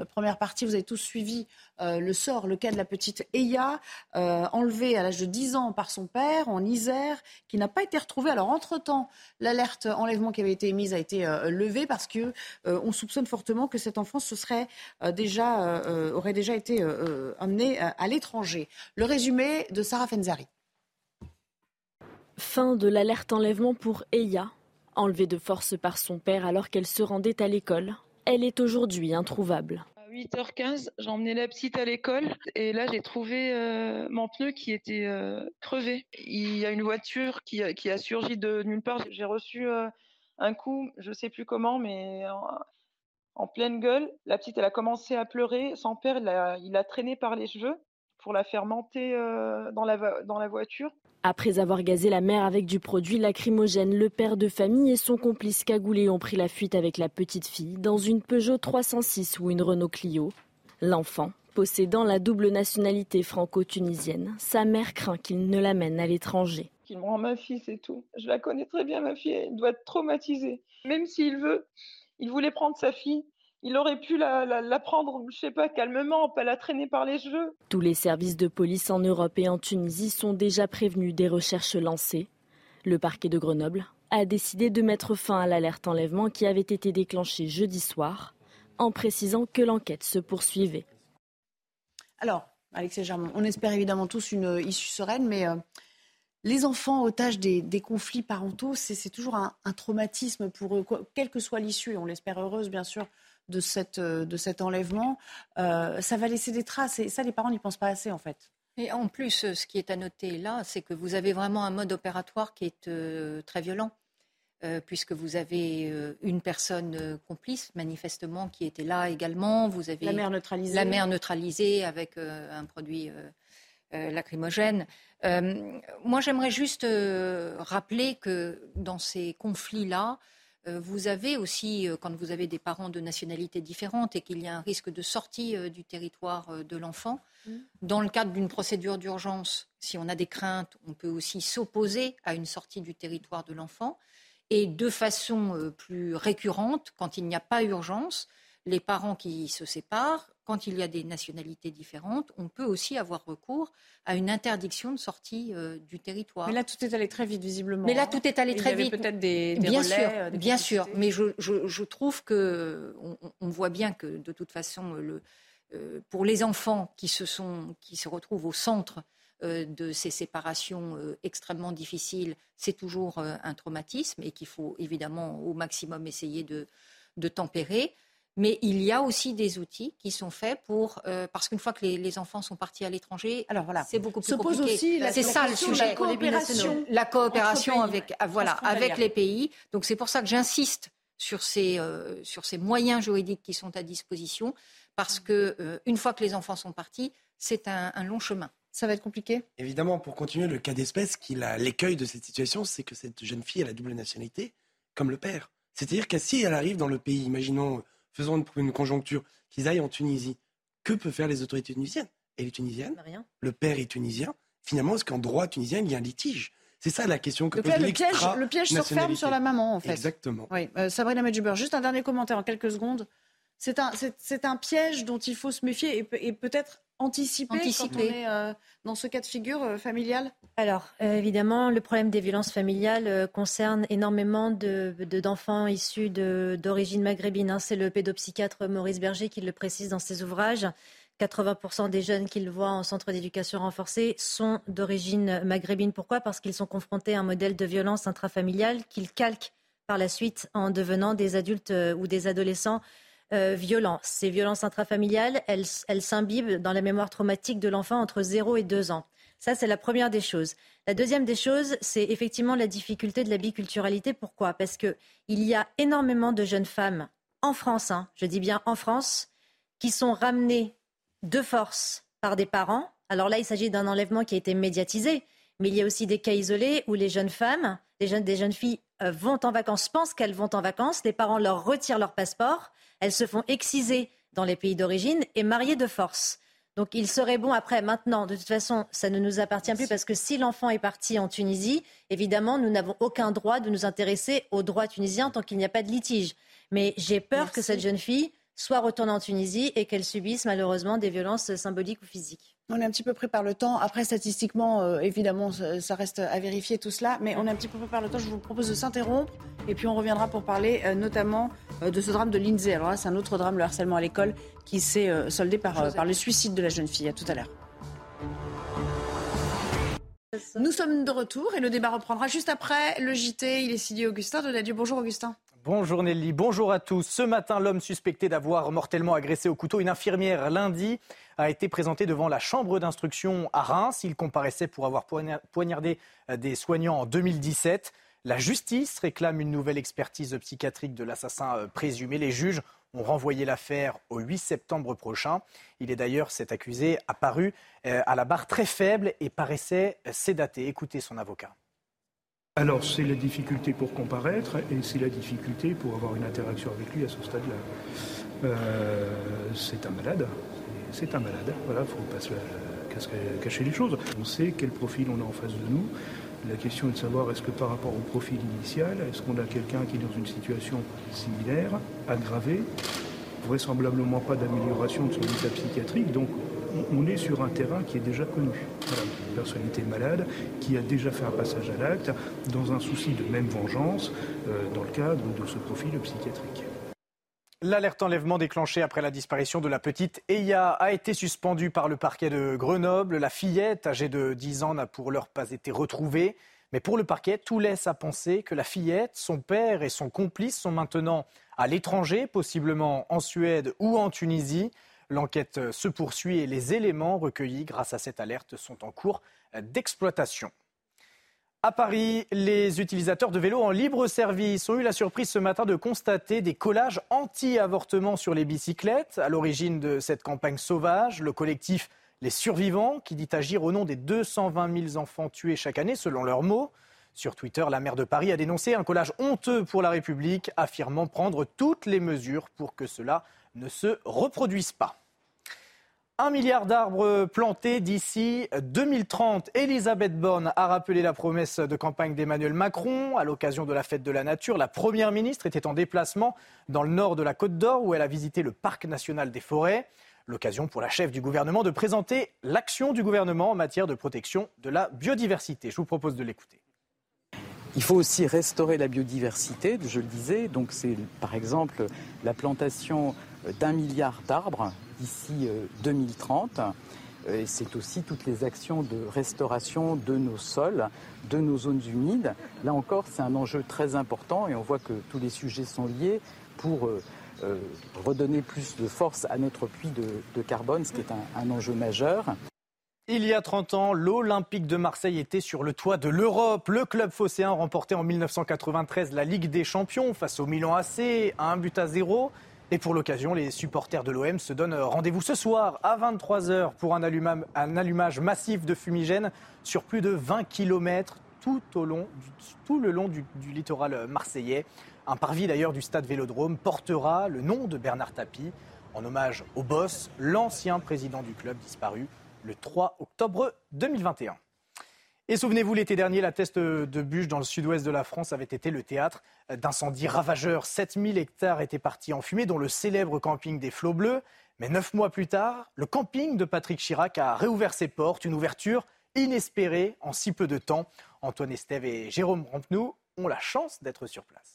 Speaker 1: première partie. Vous avez tous suivi le sort, le cas de la petite Eya, enlevée à l'âge de 10 ans par son père en Isère, qui n'a pas été retrouvée. Alors, entre-temps, l'alerte enlèvement qui avait été émise a été levée parce que on soupçonne fortement que cet enfant se serait déjà, aurait déjà été amené à l'étranger. Le résumé de Sarah Fenzari.
Speaker 11: Fin de l'alerte enlèvement pour Eya, enlevée de force par son père alors qu'elle se rendait à l'école. Elle est aujourd'hui introuvable.
Speaker 12: À 8h15, j'ai emmené la petite à l'école et là j'ai trouvé euh, mon pneu qui était euh, crevé. Il y a une voiture qui a, surgi de nulle part. J'ai reçu euh, un coup, je ne sais plus comment, mais en, pleine gueule. La petite, elle a commencé à pleurer. Son père, il l'a traîné par les cheveux pour la faire monter euh, dans, la, dans la voiture.
Speaker 11: Après avoir gazé la mère avec du produit lacrymogène, le père de famille et son complice cagoulé ont pris la fuite avec la petite fille dans une Peugeot 306 ou une Renault Clio. L'enfant, possédant la double nationalité franco-tunisienne, sa mère craint qu'il ne l'amène à l'étranger.
Speaker 12: Qu'il me rend ma fille, c'est tout. Je la connais très bien, ma fille, elle doit être traumatisée. Même s'il veut, il voulait prendre sa fille, il aurait pu la, prendre, je sais pas, calmement, pas la traîner par les cheveux.
Speaker 11: Tous les services de police en Europe et en Tunisie sont déjà prévenus des recherches lancées. Le parquet de Grenoble a décidé de mettre fin à l'alerte enlèvement qui avait été déclenchée jeudi soir, en précisant que l'enquête se poursuivait.
Speaker 1: Alors, Alexis Germain, on espère évidemment tous une issue sereine, mais euh, les enfants otages des, conflits parentaux, c'est toujours un, un, traumatisme pour eux, quelle que soit l'issue, et on l'espère heureuse bien sûr de, cette, euh, de cet enlèvement, euh, ça va laisser des traces. Et ça, les parents n'y pensent pas assez, en fait.
Speaker 5: Et en plus, ce qui est à noter là, c'est que vous avez vraiment un mode opératoire qui est euh, très violent. puisque vous avez une personne complice, manifestement, qui était là également. Vous avez
Speaker 1: la mère neutralisée.
Speaker 5: La mère neutralisée avec un produit lacrymogène. moi, j'aimerais juste rappeler que dans ces conflits-là, euh, vous avez aussi, euh, quand vous avez des parents de nationalités différentes et qu'il y a un risque de sortie euh, du territoire de l'enfant, mmh. dans le cadre d'une procédure d'urgence, si on a des craintes, on peut aussi s'opposer à une sortie du territoire de l'enfant. Et de façon plus récurrente, quand il n'y a pas urgence, les parents qui se séparent, quand il y a des nationalités différentes, on peut aussi avoir recours à une interdiction de sortie euh, du territoire.
Speaker 1: Mais là, tout est allé très vite, visiblement.
Speaker 5: Mais là, tout est allé très
Speaker 1: il y
Speaker 5: vite.
Speaker 1: Peut-être des,
Speaker 5: bien
Speaker 1: relais,
Speaker 5: sûr,
Speaker 1: euh,
Speaker 5: bien sûr. Mais je, je, trouve que on, voit bien que de toute façon, le, euh, pour les enfants qui se sont, qui se retrouvent au centre de ces séparations extrêmement difficiles, c'est toujours un traumatisme et qu'il faut évidemment au maximum essayer de, de tempérer. Mais il y a aussi des outils qui sont faits pour euh, parce qu'une fois que les, enfants sont partis à l'étranger, alors voilà, c'est beaucoup plus
Speaker 1: Se
Speaker 5: compliqué.
Speaker 1: Pose aussi
Speaker 5: c'est ça le sujet,
Speaker 1: la coopération,
Speaker 5: la coopération avec voilà avec les pays. Donc c'est pour ça que j'insiste sur ces euh, sur ces moyens juridiques qui sont à disposition parce que euh, une fois que les enfants sont partis, c'est un, un long chemin.
Speaker 1: Ça va être compliqué
Speaker 6: Évidemment, pour continuer le cas d'espèce, l'écueil de cette situation, c'est que cette jeune fille a la double nationalité, comme le père. C'est-à-dire que si elle arrive dans le pays, imaginons faisons une, conjoncture, qu'ils aillent en Tunisie. Que peuvent faire les autorités tunisiennes? Elle est tunisienne,
Speaker 7: Rien.
Speaker 6: le père est tunisien. Finalement, est-ce qu'en droit tunisien, il y a un litige? C'est ça la question que
Speaker 1: Donc
Speaker 6: pose
Speaker 1: le piège, le piège se referme sur la maman, en fait.
Speaker 6: Exactement.
Speaker 1: Oui. Euh, Sabrina Medjuber, juste un dernier commentaire en quelques secondes. C'est un, c'est, un piège dont il faut se méfier et, et peut-être anticiper, quand on est euh, dans ce cas de figure euh, familial
Speaker 7: Alors, euh, évidemment, le problème des violences familiales concerne énormément d'enfants issus d'origine maghrébine. Hein. C'est le pédopsychiatre Maurice Berger qui le précise dans ses ouvrages. 80% des jeunes qu'il voit en centre d'éducation renforcée sont d'origine maghrébine. Pourquoi? Parce qu'ils sont confrontés à un modèle de violence intrafamiliale qu'ils calquent par la suite en devenant des adultes ou des adolescents euh. Ces violences intrafamiliales, elles, s'imbibent dans la mémoire traumatique de l'enfant entre 0 et 2 ans. Ça, c'est la première des choses. La deuxième des choses, c'est effectivement la difficulté de la biculturalité. Pourquoi? Parce qu'il y a énormément de jeunes femmes en France, hein, je dis bien en France, qui sont ramenées de force par des parents. Alors là, il s'agit d'un enlèvement qui a été médiatisé, mais il y a aussi des cas isolés où les jeunes femmes, des jeunes, des jeunes filles euh, vont en vacances, pensent qu'elles vont en vacances, les parents leur retirent leur passeport, elles se font exciser dans les pays d'origine et marier de force. Donc il serait bon après, maintenant, de toute façon, ça ne nous appartient plus parce que si l'enfant est parti en Tunisie, évidemment, nous n'avons aucun droit de nous intéresser aux droits tunisiens tant qu'il n'y a pas de litige. Mais j'ai peur que cette jeune fille soit retournée en Tunisie et qu'elle subisse malheureusement des violences symboliques ou physiques.
Speaker 1: On est un petit peu pris par le temps. Après, statistiquement, euh, évidemment, ça, reste à vérifier tout cela, mais on est un petit peu pris par le temps. Je vous propose de s'interrompre et puis on reviendra pour parler euh, notamment euh, de ce drame de Lindsay. Alors là, c'est un autre drame, le harcèlement à l'école, qui s'est soldé par, le suicide de la jeune fille. À tout à l'heure. Nous sommes de retour et le débat reprendra juste après le JT. Il est signé Augustin Donadieu. Bonjour Augustin.
Speaker 13: Bonjour Nelly, bonjour à tous. Ce matin, l'homme suspecté d'avoir mortellement agressé au couteau une infirmière lundi a été présenté devant la chambre d'instruction à Reims. Il comparaissait pour avoir poignardé euh, des soignants en 2017. La justice réclame une nouvelle expertise psychiatrique de l'assassin euh, présumé. Les juges ont renvoyé l'affaire au 8 septembre prochain. Il est d'ailleurs, cet accusé, apparu euh, à la barre très faible et paraissait sédaté. Écoutez son avocat.
Speaker 14: Alors c'est la difficulté pour comparaître et c'est la difficulté pour avoir une interaction avec lui à ce stade-là. Euh, c'est un malade, c'est un malade, voilà, il ne faut pas cacher les choses. On sait quel profil on a en face de nous. La question est de savoir est-ce que par rapport au profil initial, est-ce qu'on a quelqu'un qui est dans une situation similaire, aggravée, vraisemblablement pas d'amélioration de son état psychiatrique, donc on est sur un terrain qui est déjà connu. une personnalité malade qui a déjà fait un passage à l'acte dans un souci de même vengeance euh, dans le cadre de ce profil psychiatrique.
Speaker 13: L'alerte enlèvement déclenchée après la disparition de la petite Eya a été suspendue par le parquet de Grenoble. La fillette, âgée de 10 ans, n'a pour l'heure pas été retrouvée. Mais pour le parquet, tout laisse à penser que la fillette, son père et son complice sont maintenant à l'étranger, possiblement en Suède ou en Tunisie. L'enquête se poursuit et les éléments recueillis grâce à cette alerte sont en cours d'exploitation. À Paris, les utilisateurs de vélos en libre service ont eu la surprise ce matin de constater des collages anti-avortement sur les bicyclettes. À l'origine de cette campagne sauvage, le collectif Les Survivants, qui dit agir au nom des 220 000 enfants tués chaque année, selon leurs mots. Sur Twitter, la maire de Paris a dénoncé un collage honteux pour la République, affirmant prendre toutes les mesures pour que cela ne se reproduise pas. Un milliard d'arbres plantés d'ici 2030. Elisabeth Borne a rappelé la promesse de campagne d'Emmanuel Macron. À l'occasion de la fête de la nature, la Première ministre était en déplacement dans le nord de la Côte d'Or où elle a visité le Parc national des forêts. L'occasion pour la chef du gouvernement de présenter l'action du gouvernement en matière de protection de la biodiversité. Je vous propose de l'écouter.
Speaker 4: Il faut aussi restaurer la biodiversité, je le disais. Donc c'est par exemple la plantation d'un milliard d'arbres d'ici 2030. Euh, euh, c'est aussi toutes les actions de restauration de nos sols, de nos zones humides. Là encore, c'est un enjeu très important et on voit que tous les sujets sont liés pour euh, redonner plus de force à notre puits de, carbone, ce qui est un, enjeu majeur.
Speaker 13: Il y a 30 ans, l'Olympique de Marseille était sur le toit de l'Europe. Le club phocéen remportait en 1993 la Ligue des Champions face au Milan AC à un but à zéro. Et pour l'occasion, les supporters de l'OM se donnent rendez-vous ce soir à 23h pour un allumage, massif de fumigène sur plus de 20 km tout, le long du, littoral marseillais. Un parvis d'ailleurs du stade Vélodrome portera le nom de Bernard Tapie en hommage au boss, l'ancien président du club disparu le 3 octobre 2021. Et souvenez-vous, l'été dernier, la teste de bûche dans le sud-ouest de la France avait été le théâtre d'incendies ravageurs. 7000 hectares étaient partis en fumée, dont le célèbre camping des Flots Bleus. Mais neuf mois plus tard, le camping de Patrick Chirac a réouvert ses portes, une ouverture inespérée en si peu de temps. Antoine Estève et Jérôme Rampenou ont la chance d'être sur place.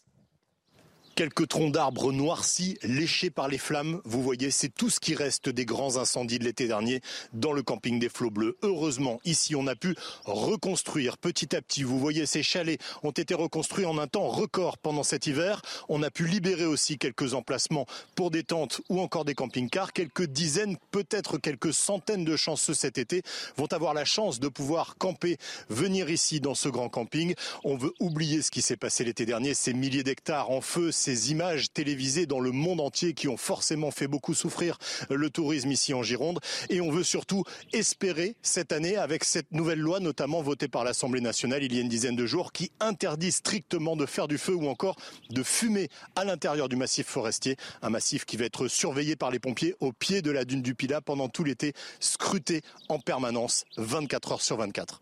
Speaker 15: Quelques troncs d'arbres noircis, léchés par les flammes. Vous voyez, c'est tout ce qui reste des grands incendies de l'été dernier dans le camping des Flots Bleus. Heureusement, ici, on a pu reconstruire petit à petit. Vous voyez, ces chalets ont été reconstruits en un temps record pendant cet hiver. On a pu libérer aussi quelques emplacements pour des tentes ou encore des camping-cars. Quelques dizaines, peut-être quelques centaines de chanceux cet été vont avoir la chance de pouvoir camper, venir ici dans ce grand camping. On veut oublier ce qui s'est passé l'été dernier, ces milliers d'hectares en feu, ces images télévisées dans le monde entier qui ont forcément fait beaucoup souffrir le tourisme ici en Gironde. Et on veut surtout espérer cette année, avec cette nouvelle loi, notamment votée par l'Assemblée nationale il y a une dizaine de jours, qui interdit strictement de faire du feu ou encore de fumer à l'intérieur du massif forestier. Un massif qui va être surveillé par les pompiers au pied de la dune du Pilat pendant tout l'été, scruté en permanence 24 heures sur 24.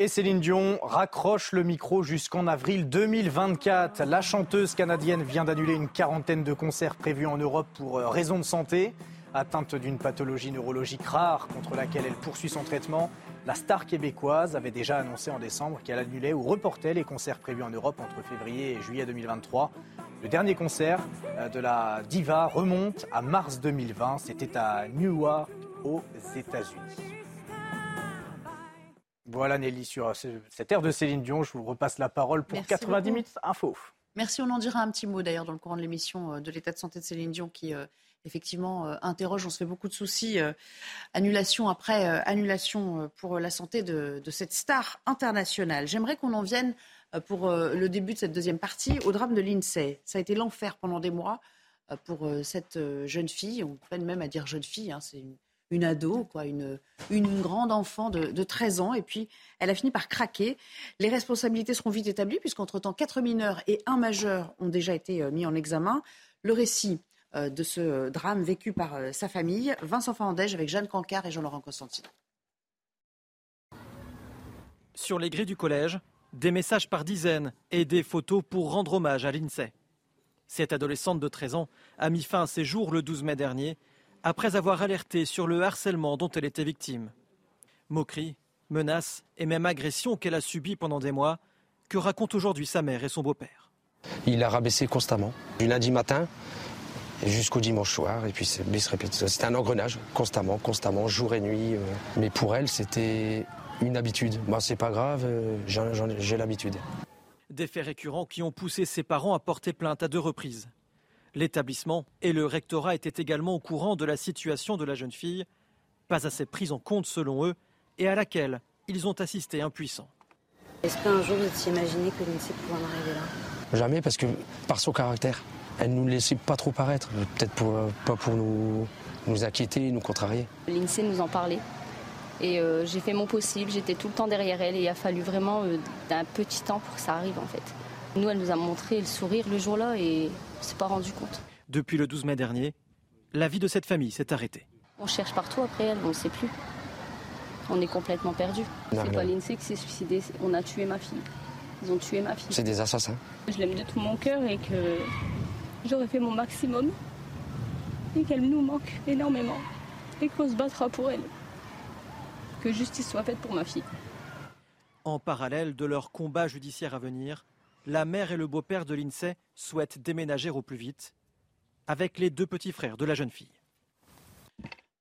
Speaker 13: Et Céline Dion raccroche le micro jusqu'en avril 2024. La chanteuse canadienne vient d'annuler une quarantaine de concerts prévus en Europe pour euh, raison de santé. Atteinte d'une pathologie neurologique rare contre laquelle elle poursuit son traitement, la star québécoise avait déjà annoncé en décembre qu'elle annulait ou reportait les concerts prévus en Europe entre février et juillet 2023. Le dernier concert euh, de la diva remonte à mars 2020. C'était à Newark, aux États-Unis. Voilà Nelly, sur cette ère de Céline Dion, je vous repasse la parole pour 90 minutes info.
Speaker 1: Merci, on en dira un petit mot d'ailleurs dans le courant de l'émission euh, de l'état de santé de Céline Dion qui euh, effectivement euh, interroge, on se fait beaucoup de soucis, annulation après annulation pour la santé de, de cette star internationale. J'aimerais qu'on en vienne pour le début de cette deuxième partie au drame de l'INSEE. Ça a été l'enfer pendant des mois pour cette jeune fille, on peine même à dire jeune fille, hein, c'est une une ado, quoi, une, une grande enfant de, 13 ans. Et puis, elle a fini par craquer. Les responsabilités seront vite établies, puisqu'entre-temps, quatre mineurs et un majeur ont déjà été euh, mis en examen. Le récit euh, de ce drame vécu par euh, sa famille, Vincent Fandège avec Jeanne Cancard et Jean-Laurent Constantine.
Speaker 16: Sur les grilles du collège, des messages par dizaines et des photos pour rendre hommage à l'INSEE. Cette adolescente de 13 ans a mis fin à ses jours le 12 mai dernier après avoir alerté sur le harcèlement dont elle était victime. Moqueries, menaces et même agressions qu'elle a subies pendant des mois, que racontent aujourd'hui sa mère et son beau-père.
Speaker 17: Il a rabaissé constamment, du lundi matin jusqu'au dimanche soir, et puis c'est C'était un engrenage, constamment, constamment, jour et nuit. Euh. Mais pour elle, c'était une habitude. Moi, c'est pas grave, euh, j'ai l'habitude.
Speaker 16: Des faits récurrents qui ont poussé ses parents à porter plainte à deux reprises. L'établissement et le rectorat étaient également au courant de la situation de la jeune fille, pas assez prise en compte selon eux, et à laquelle ils ont assisté impuissants.
Speaker 18: Est-ce qu'un jour vous étiez imaginé que l'INSEE pouvait en arriver là?
Speaker 17: Jamais, parce que par son caractère, elle ne nous laissait pas trop paraître. Peut-être pour, pas pour nous, nous inquiéter, nous contrarier.
Speaker 19: L'INSEE nous en parlait. Et euh, j'ai fait mon possible, j'étais tout le temps derrière elle et il a fallu vraiment euh, d'un petit temps pour que ça arrive en fait. Nous, elle nous a montré le sourire le jour-là et s'est pas rendu compte.
Speaker 16: Depuis le 12 mai dernier, la vie de cette famille s'est arrêtée.
Speaker 19: On cherche partout après elle, on ne sait plus. On est complètement perdu. C'est pas l'INSEE qui s'est suicidé, on a tué ma fille. Ils ont tué ma fille.
Speaker 17: C'est des assassins.
Speaker 19: Je l'aime de tout mon cœur et que j'aurais fait mon maximum et qu'elle nous manque énormément et qu'on se battra pour elle. Que justice soit faite pour ma fille.
Speaker 16: En parallèle de leur combat judiciaire à venir, la mère et le beau-père de l'INSEE souhaitent déménager au plus vite avec les deux petits frères de la jeune fille.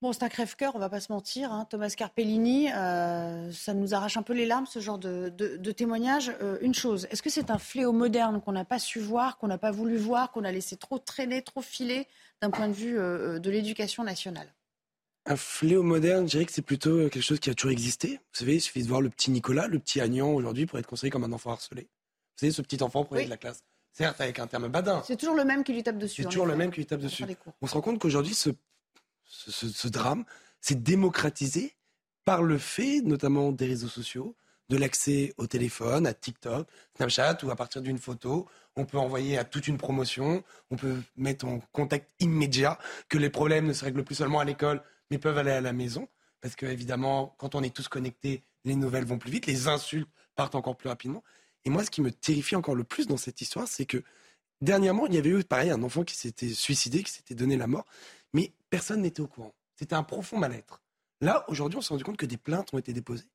Speaker 1: Bon, c'est un crève-cœur, on va pas se mentir. Hein. Thomas Carpellini, euh, ça nous arrache un peu les larmes, ce genre de, de, témoignage. Euh, une chose, est-ce que c'est un fléau moderne qu'on n'a pas su voir, qu'on n'a pas voulu voir, qu'on a laissé trop traîner, trop filer d'un point de vue euh, de l'éducation nationale?
Speaker 6: Un fléau moderne, je dirais que c'est plutôt quelque chose qui a toujours existé. Vous savez, il suffit de voir le petit Nicolas, le petit Agnan aujourd'hui pour être considéré comme un enfant harcelé. Vous savez, ce petit enfant premier de la classe. Certes, avec un terme badin.
Speaker 1: C'est toujours le même qui lui tape dessus.
Speaker 6: C'est toujours le même qui lui tape dessus. On se rend compte qu'aujourd'hui, ce ce, drame s'est démocratisé par le fait, notamment des réseaux sociaux, de l'accès au téléphone, à TikTok, Snapchat, où à partir d'une photo, on peut envoyer à toute une promotion, on peut mettre en contact immédiat, que les problèmes ne se règlent plus seulement à l'école, mais peuvent aller à la maison. Parce que, évidemment, quand on est tous connectés, les nouvelles vont plus vite, les insultes partent encore plus rapidement. Et moi, ce qui me terrifie encore le plus dans cette histoire, c'est que dernièrement, il y avait eu, pareil, un enfant qui s'était suicidé, qui s'était donné la mort mais personne n'était au courant. C'était un profond mal-être. Là, aujourd'hui, on s'est rendu compte que des plaintes ont été déposées,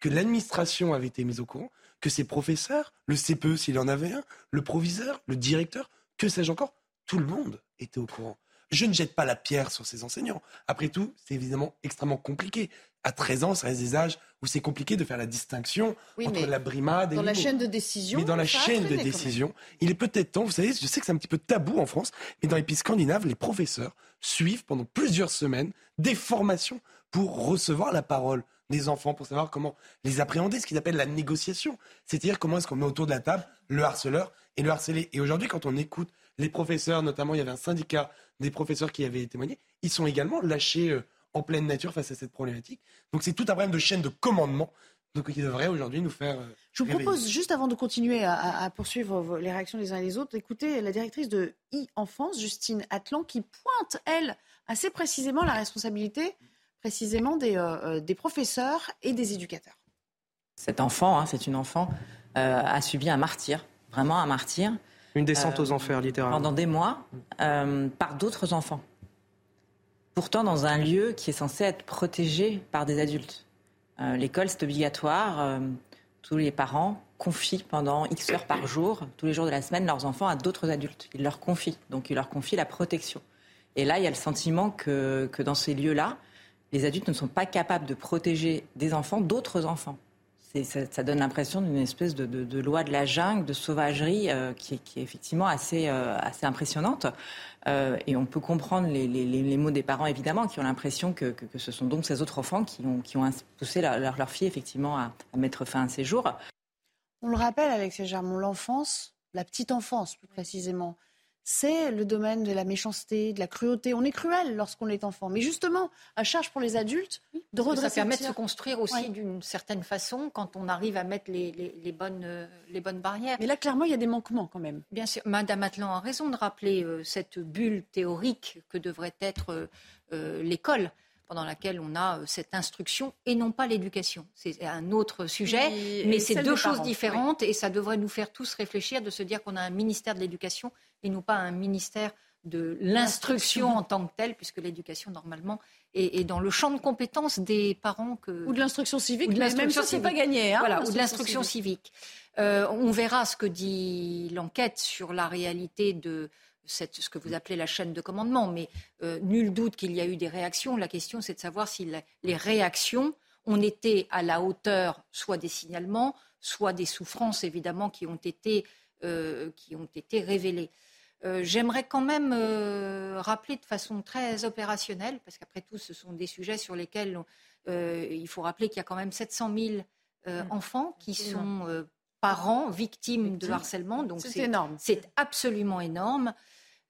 Speaker 6: que l'administration avait été mise au courant, que ses professeurs, le CPE s'il en avait un, le proviseur, le directeur, que sais-je encore, tout le monde était au courant. Je ne jette pas la pierre sur ces enseignants. Après tout, c'est évidemment extrêmement compliqué. À 13 ans, ça reste des âges où c'est compliqué de faire la distinction entre la brimade et
Speaker 1: Dans la chaîne de décision.
Speaker 6: Mais dans la chaîne de décision, il est peut-être temps, vous savez, je sais que c'est un petit peu tabou en France, mais dans les pays scandinaves, les professeurs suivent pendant plusieurs semaines des formations pour recevoir la parole des enfants, pour savoir comment les appréhender, ce qu'ils appellent la négociation. C'est-à-dire comment est-ce qu'on met autour de la table le harceleur et le harcelé. Et aujourd'hui, quand on écoute les professeurs, notamment il y avait un syndicat des professeurs qui avaient témoigné, ils sont également lâchés euh, en pleine nature face à cette problématique. Donc c'est tout un problème de chaîne de commandement donc, qui devrait aujourd'hui nous faire. Euh,
Speaker 1: Je vous propose, juste avant de continuer à, poursuivre les réactions des uns et des autres, d'écouter la directrice de e-enfance, Justine Atlan, qui pointe, elle, assez précisément la responsabilité précisément des, euh, des professeurs et des éducateurs.
Speaker 20: Cet enfant, hein, c'est une enfant, a subi un martyr, vraiment un martyr.
Speaker 21: Une descente aux enfers, littéralement.
Speaker 20: Pendant des mois, par d'autres enfants pourtant dans un lieu qui est censé être protégé par des adultes. Euh, l'école, c'est obligatoire. Euh, tous les parents confient pendant X heures par jour, tous les jours de la semaine, leurs enfants à d'autres adultes. Ils leur confient. Donc, ils leur confient la protection. Et là, il y a le sentiment que, que dans ces lieux-là, les adultes ne sont pas capables de protéger des enfants d'autres enfants ça, donne l'impression d'une espèce de, loi de la jungle, de sauvagerie euh, qui, est, effectivement assez, euh, assez impressionnante. Euh, et on peut comprendre les, mots des parents, évidemment, qui ont l'impression que, ce sont donc ces autres enfants qui ont, qui ont poussé leur, leur, fille, effectivement, à, mettre fin à ces jours.
Speaker 1: On le rappelle, Alexia Germont, l'enfance, la petite enfance plus précisément, c'est le domaine de la méchanceté, de la cruauté. On est cruel lorsqu'on est enfant. Mais justement, à charge pour les adultes de redresser.
Speaker 5: Ça permet de se construire aussi d'une certaine façon quand on arrive à mettre les, bonnes, euh, les bonnes barrières.
Speaker 1: Mais là, clairement, il y a des manquements quand même.
Speaker 5: Bien sûr. Madame Atlan a raison de rappeler euh, cette bulle théorique que devrait être euh, l'école pendant laquelle on a cette instruction et non pas l'éducation. C'est un autre sujet, mais c'est deux choses différentes et ça devrait nous faire tous réfléchir de se dire qu'on a un ministère de l'éducation et non pas un ministère de l'instruction en tant que telle, puisque l'éducation, normalement, est, dans le champ de compétences des parents. Que...
Speaker 1: Ou de l'instruction civique, ou de même si c'est pas gagné. Hein,
Speaker 5: voilà, ou de l'instruction civique. Euh, on verra ce que dit l'enquête sur la réalité de cette, ce que vous appelez la chaîne de commandement, mais euh, nul doute qu'il y a eu des réactions. La question, c'est de savoir si les réactions ont été à la hauteur soit des signalements, soit des souffrances, évidemment, qui ont été, euh, qui ont été révélées. Euh, j'aimerais quand même euh, rappeler de façon très opérationnelle, parce qu'après tout, ce sont des sujets sur lesquels euh, il faut rappeler qu'il y a quand même 700 000 mmh. enfants qui sont parents victimes de harcèlement. Donc c'est énorme. C'est absolument énorme.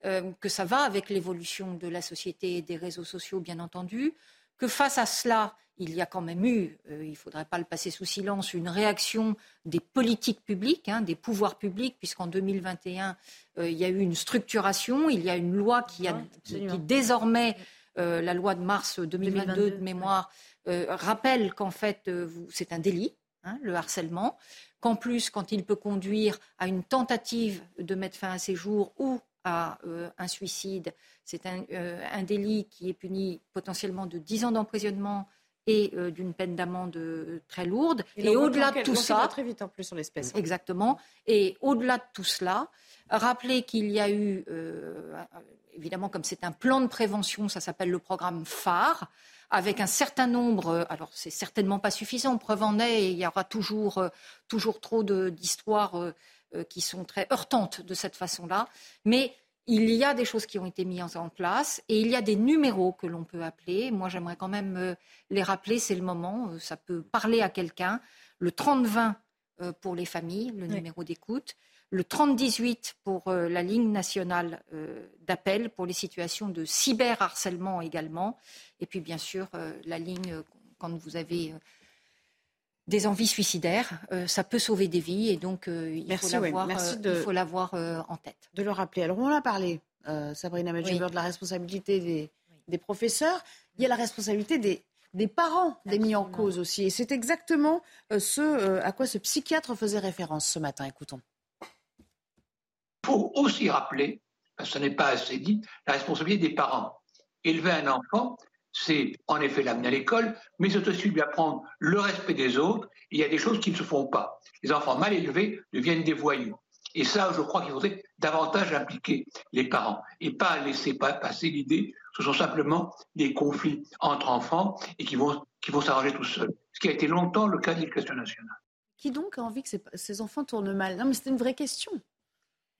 Speaker 5: que ça va avec l'évolution de la société et des réseaux sociaux, bien entendu, que face à cela, il y a quand même eu, il ne faudrait pas le passer sous silence, une réaction des politiques publiques, hein, des pouvoirs publics, puisqu'en 2021, il y a eu une structuration, il y a une loi qui, a, qui désormais euh, la loi de mars 2022, de mémoire euh, rappelle qu'en fait, euh, c'est un délit, hein, le harcèlement, qu'en plus, quand il peut conduire à une tentative de mettre fin à ses jours ou à un suicide, c'est un, délit qui est puni potentiellement de 10 ans d'emprisonnement et d'une peine d'amende très lourde. Et, au-delà de tout ça,
Speaker 1: très vite en plus sur l'espèce.
Speaker 5: Exactement. Et au-delà de tout cela, rappeler qu'il y a eu évidemment, comme c'est un plan de prévention, ça s'appelle le programme phare, avec un certain nombre, euh, alors c'est certainement pas suffisant, preuve en est, et il y aura toujours, euh, toujours trop d'histoires euh, qui sont très heurtantes de cette façon-là, mais il y a des choses qui ont été mises en place et il y a des numéros que l'on peut appeler. Moi, j'aimerais quand même les rappeler, c'est le moment, ça peut parler à quelqu'un. Le 30-20 pour les familles, le numéro d'écoute le 3018 pour euh, la ligne nationale euh, d'appel pour les situations de cyberharcèlement également. Et puis bien sûr, euh, la ligne quand vous avez des envies suicidaires, ça peut sauver des vies et donc il, faut l'avoir, en tête.
Speaker 1: De le rappeler. Alors on a parlé, Sabrina Medjeber, de la responsabilité des, professeurs. Il y a la responsabilité des, des parents des mis en cause aussi. Et c'est exactement ce à quoi ce psychiatre faisait référence ce matin. Écoutons.
Speaker 22: Il faut aussi rappeler, parce que ce n'est pas assez dit, la responsabilité des parents. Élever un enfant, c'est en effet l'amener à l'école, mais c'est aussi lui apprendre le respect des autres. Il y a des choses qui ne se font pas. Les enfants mal élevés deviennent des voyous. Et ça, je crois qu'il faudrait davantage impliquer les parents et pas laisser passer l'idée que ce sont simplement des conflits entre enfants et qui vont, qui vont s'arranger tout seuls. Ce qui a été longtemps le cas de l'éducation nationale.
Speaker 1: Qui donc a envie que ces, enfants tournent mal? Non, mais c'est une vraie question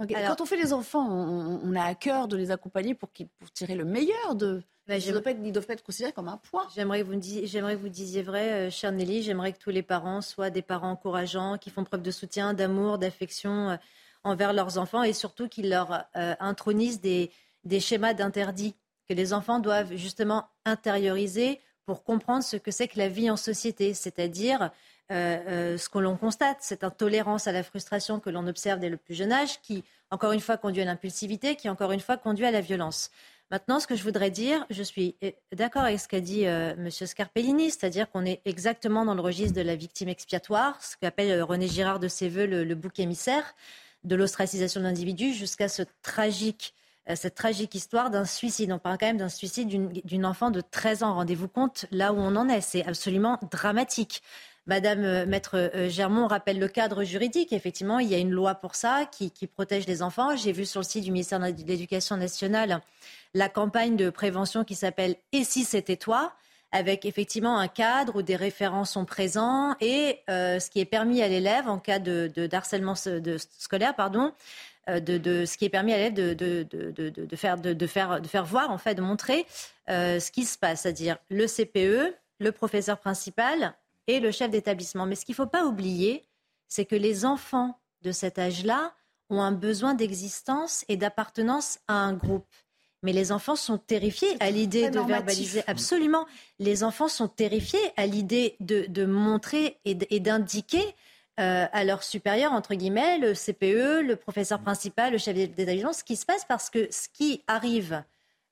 Speaker 1: quand on fait les enfants, on, a à cœur de les accompagner pour, pour tirer le meilleur de. Bah, ils ne doivent, pas être considérés comme un poids.
Speaker 7: J'aimerais que vous, que vous disiez vrai, euh, chère Nelly. J'aimerais que tous les parents soient des parents encourageants, qui font preuve de soutien, d'amour, d'affection euh, envers leurs enfants et surtout qu'ils leur euh, intronisent des, des schémas d'interdit que les enfants doivent justement intérioriser pour comprendre ce que c'est que la vie en société, c'est-à-dire euh, euh, ce que l'on constate, cette intolérance à la frustration que l'on observe dès le plus jeune âge, qui, encore une fois, conduit à l'impulsivité, qui, encore une fois, conduit à la violence. Maintenant, ce que je voudrais dire, je suis euh, d'accord avec ce qu'a dit M. Scarpellini, c'est-à-dire qu'on est exactement dans le registre de la victime expiatoire, ce qu'appelle René Girard de ses voeux le, bouc émissaire, de l'ostracisation de l'individu jusqu'à tragique cette tragique histoire d'un suicide. On parle quand même d'un suicide d'une enfant de 13 ans. Rendez-vous compte là où on en est. C'est absolument dramatique. Madame euh, Maître euh, Germont rappelle le cadre juridique. Effectivement, il y a une loi pour ça qui, protège les enfants. J'ai vu sur le site du ministère de l'Éducation nationale la campagne de prévention qui s'appelle Et si c'était toi? avec effectivement un cadre où des référents sont présents et euh, ce qui est permis à l'élève en cas de, d'harcèlement de scolaire, pardon, de, ce qui est permis à l'élève de faire voir, en fait, de montrer ce qui se passe, c'est-à-dire le CPE, le professeur principal, et le chef d'établissement. Mais ce qu'il ne faut pas oublier, c'est que les enfants de cet âge-là ont un besoin d'existence et d'appartenance à un groupe. Mais les enfants sont terrifiés à l'idée de verbaliser. Absolument. Les enfants sont terrifiés à l'idée de, montrer et d'indiquer euh, à leur supérieur, entre guillemets, le CPE, le professeur principal, le chef d'établissement, ce qui se passe parce que ce qui arrive,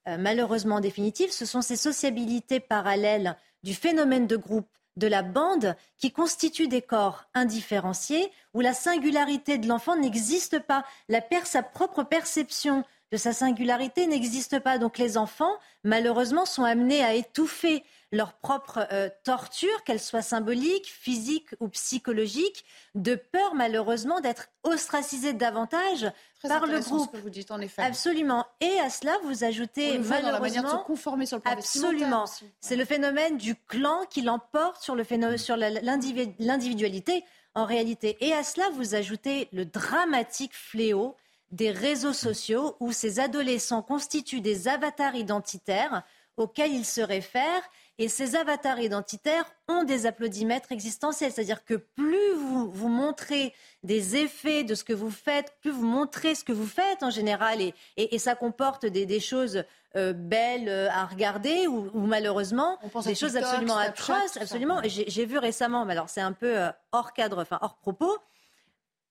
Speaker 7: euh, malheureusement en définitive, ce sont ces sociabilités parallèles du phénomène de groupe de la bande qui constitue des corps indifférenciés où la singularité de l'enfant n'existe pas. La sa propre perception de sa singularité n'existe pas. Donc les enfants, malheureusement, sont amenés à étouffer leur propre euh, torture, qu'elle soit symbolique, physique ou psychologique, de peur malheureusement d'être ostracisés davantage par le groupe.
Speaker 1: Ce que vous dites, en effet.
Speaker 7: Absolument. Et à cela, vous ajoutez malheureusement
Speaker 1: dans la manière de se conformer sur le plan
Speaker 7: absolument. C'est le phénomène du clan qui l'emporte sur le phénomène, sur l'individualité en réalité. Et à cela, vous ajoutez le dramatique fléau des réseaux sociaux où ces adolescents constituent des avatars identitaires auxquels ils se réfèrent Et ces avatars identitaires ont des applaudimètres existentiels. C'est-à-dire que plus vous, vous montrez des effets de ce que vous faites, plus vous montrez ce que vous faites en général, et, et, ça comporte des, des choses euh, belles euh, à regarder ou, malheureusement des choses absolument atroces. Absolument. J'ai vu récemment, mais alors c'est un peu euh, hors cadre, enfin hors propos,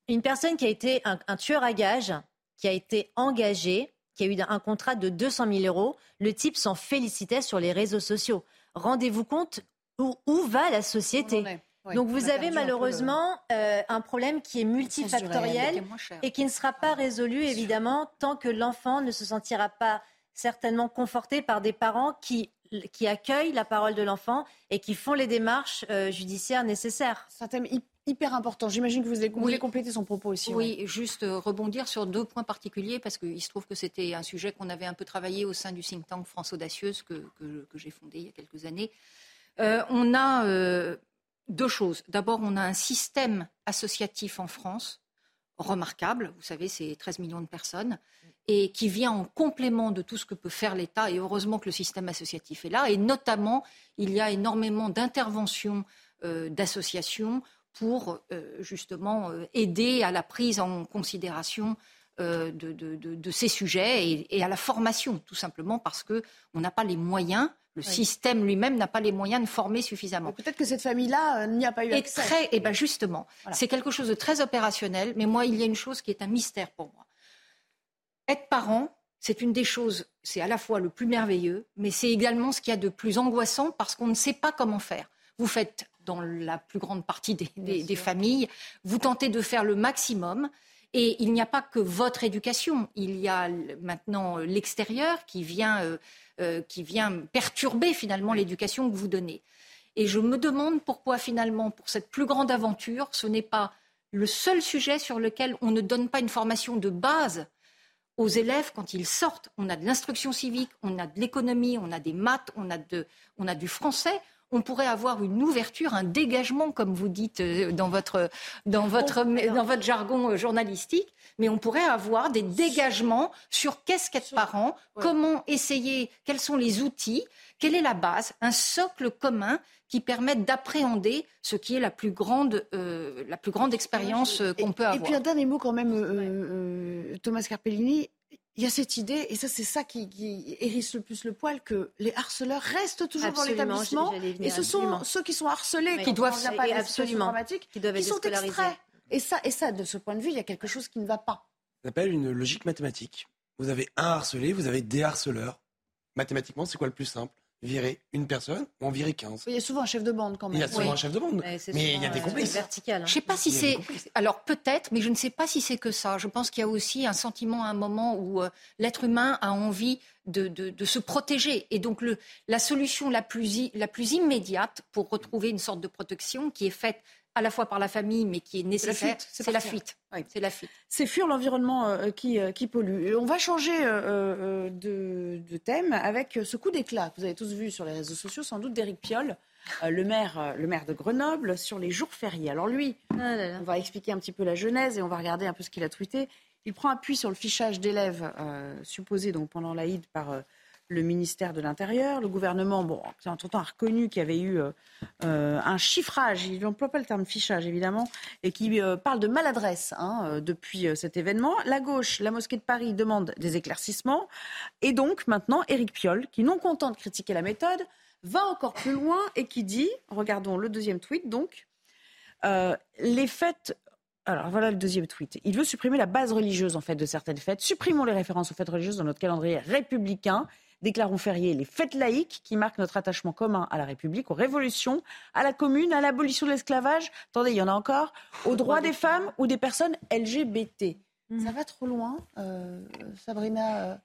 Speaker 7: une personne qui a été un, un tueur à gages, qui a été engagé, qui a eu un contrat de 200 000 euros. Le type s'en félicitait sur les réseaux sociaux rendez-vous compte où, va la société. Donc vous avez malheureusement euh, un problème qui est multifactoriel et qui ne sera pas résolu évidemment tant que l'enfant ne se sentira pas certainement conforté par des parents qui qui accueillent la parole de l'enfant et qui font les démarches euh, judiciaires nécessaires.
Speaker 1: C'est un thème hyper important. J'imagine que vous voulez compléter son propos aussi.
Speaker 5: Oui, juste euh, rebondir sur deux points particuliers parce qu'il se trouve que c'était un sujet qu'on avait un peu travaillé au sein du think tank France Audacieuse que, que, j'ai fondé il y a quelques années. Euh, on a euh, deux choses. D'abord, on a un système associatif en France remarquable. Vous savez, c'est 13 millions de personnes et qui vient en complément de tout ce que peut faire l'État. Et heureusement que le système associatif est là. Et notamment, il y a énormément d'interventions d'associations pour euh, justement euh, aider à la prise en considération euh, de, ces sujets et, à la formation, tout simplement parce qu'on n'a pas les moyens. Le système lui-même n'a pas les moyens de former suffisamment.
Speaker 1: Peut-être que cette famille-là n'y a pas eu accès.
Speaker 5: Très, et eh ben justement, c'est quelque chose de très opérationnel. Mais moi, il y a une chose qui est un mystère pour moi. Être parent, c'est une des choses, c'est à la fois le plus merveilleux, mais c'est également ce qu'il y a de plus angoissant parce qu'on ne sait pas comment faire. Vous faites dans la plus grande partie des, familles. Vous tentez de faire le maximum. Et il n'y a pas que votre éducation, il y a maintenant l'extérieur qui vient, euh, euh, qui vient perturber finalement l'éducation que vous donnez. Et je me demande pourquoi finalement, pour cette plus grande aventure, ce n'est pas le seul sujet sur lequel on ne donne pas une formation de base aux élèves quand ils sortent. On a de l'instruction civique, on a de l'économie, on a des maths, on a, de, on a du français on pourrait avoir une ouverture, un dégagement, comme vous dites euh, dans votre, dans votre, dans votre jargon euh, journalistique, mais on pourrait avoir des dégagements sur qu'est-ce qu'être parent, comment essayer, quels sont les outils, quelle est la base, un socle commun qui permette d'appréhender ce qui est la plus grande, euh, la plus grande expérience qu'on peut avoir. Et
Speaker 1: puis un dernier mot quand même, Thomas Carpellini il y a cette idée, et ça c'est ça qui, hérisse le plus le poil, que les harceleurs restent toujours dans l'établissement. Et ce sont ceux qui sont harcelés, qui doivent pas absolument, qui, doivent qui sont extraits. Et ça, et ça, de ce point de vue, il y a quelque chose qui ne va pas.
Speaker 6: Ça s'appelle une logique mathématique. Vous avez un harcelé, vous avez des harceleurs. Mathématiquement, c'est quoi le plus simple? Virer une personne ou en virer 15.
Speaker 1: Il y a souvent un chef de bande quand même.
Speaker 6: Il y a souvent un chef de bande. Mais, il y a des complices.
Speaker 5: Vertical, hein. Je sais pas si c'est. Alors peut-être, mais je ne sais pas si c'est que ça. Je pense qu'il y a aussi un sentiment à un moment où euh, l'être humain a envie de, de, se protéger. Et donc le, la solution la plus, la plus immédiate pour retrouver une sorte de protection qui est faite à la fois par la famille, mais qui est nécessaire, c'est la fuite. C'est la fuite.
Speaker 1: C'est fuir l'environnement euh, qui, euh, qui, pollue. On va changer euh, de, thème avec ce coup d'éclat que vous avez tous vu sur les réseaux sociaux, sans doute d'Éric Piolle, le, maire, le maire de Grenoble, sur les jours fériés. Alors lui, ah on va expliquer un petit peu la genèse et on va regarder un peu ce qu'il a tweeté. Il prend appui sur le fichage d'élèves supposé donc pendant l'Aïd par le ministère de l'Intérieur. Le gouvernement, bon, entre-temps, a reconnu qu'il y avait eu euh, euh, un chiffrage, il n'emploie pas le terme fichage évidemment, et qui euh, parle de maladresse hein, depuis cet événement. La gauche, la mosquée de Paris demande des éclaircissements. Et donc maintenant, Éric Piolle, qui non content de critiquer la méthode, va encore plus loin et qui dit, regardons le deuxième tweet donc, les fêtes alors voilà le deuxième tweet. Il veut supprimer la base religieuse en fait de certaines fêtes. Supprimons les références aux fêtes religieuses dans notre calendrier républicain déclarons fériés les fêtes laïques qui marquent notre attachement commun à la République, aux révolutions, à la commune, à l'abolition de l'esclavage. Attendez, il y en a encore. Aux droits des femmes ou des personnes LGBT. Hmm. Ça va trop loin, euh, Sabrina. Euh,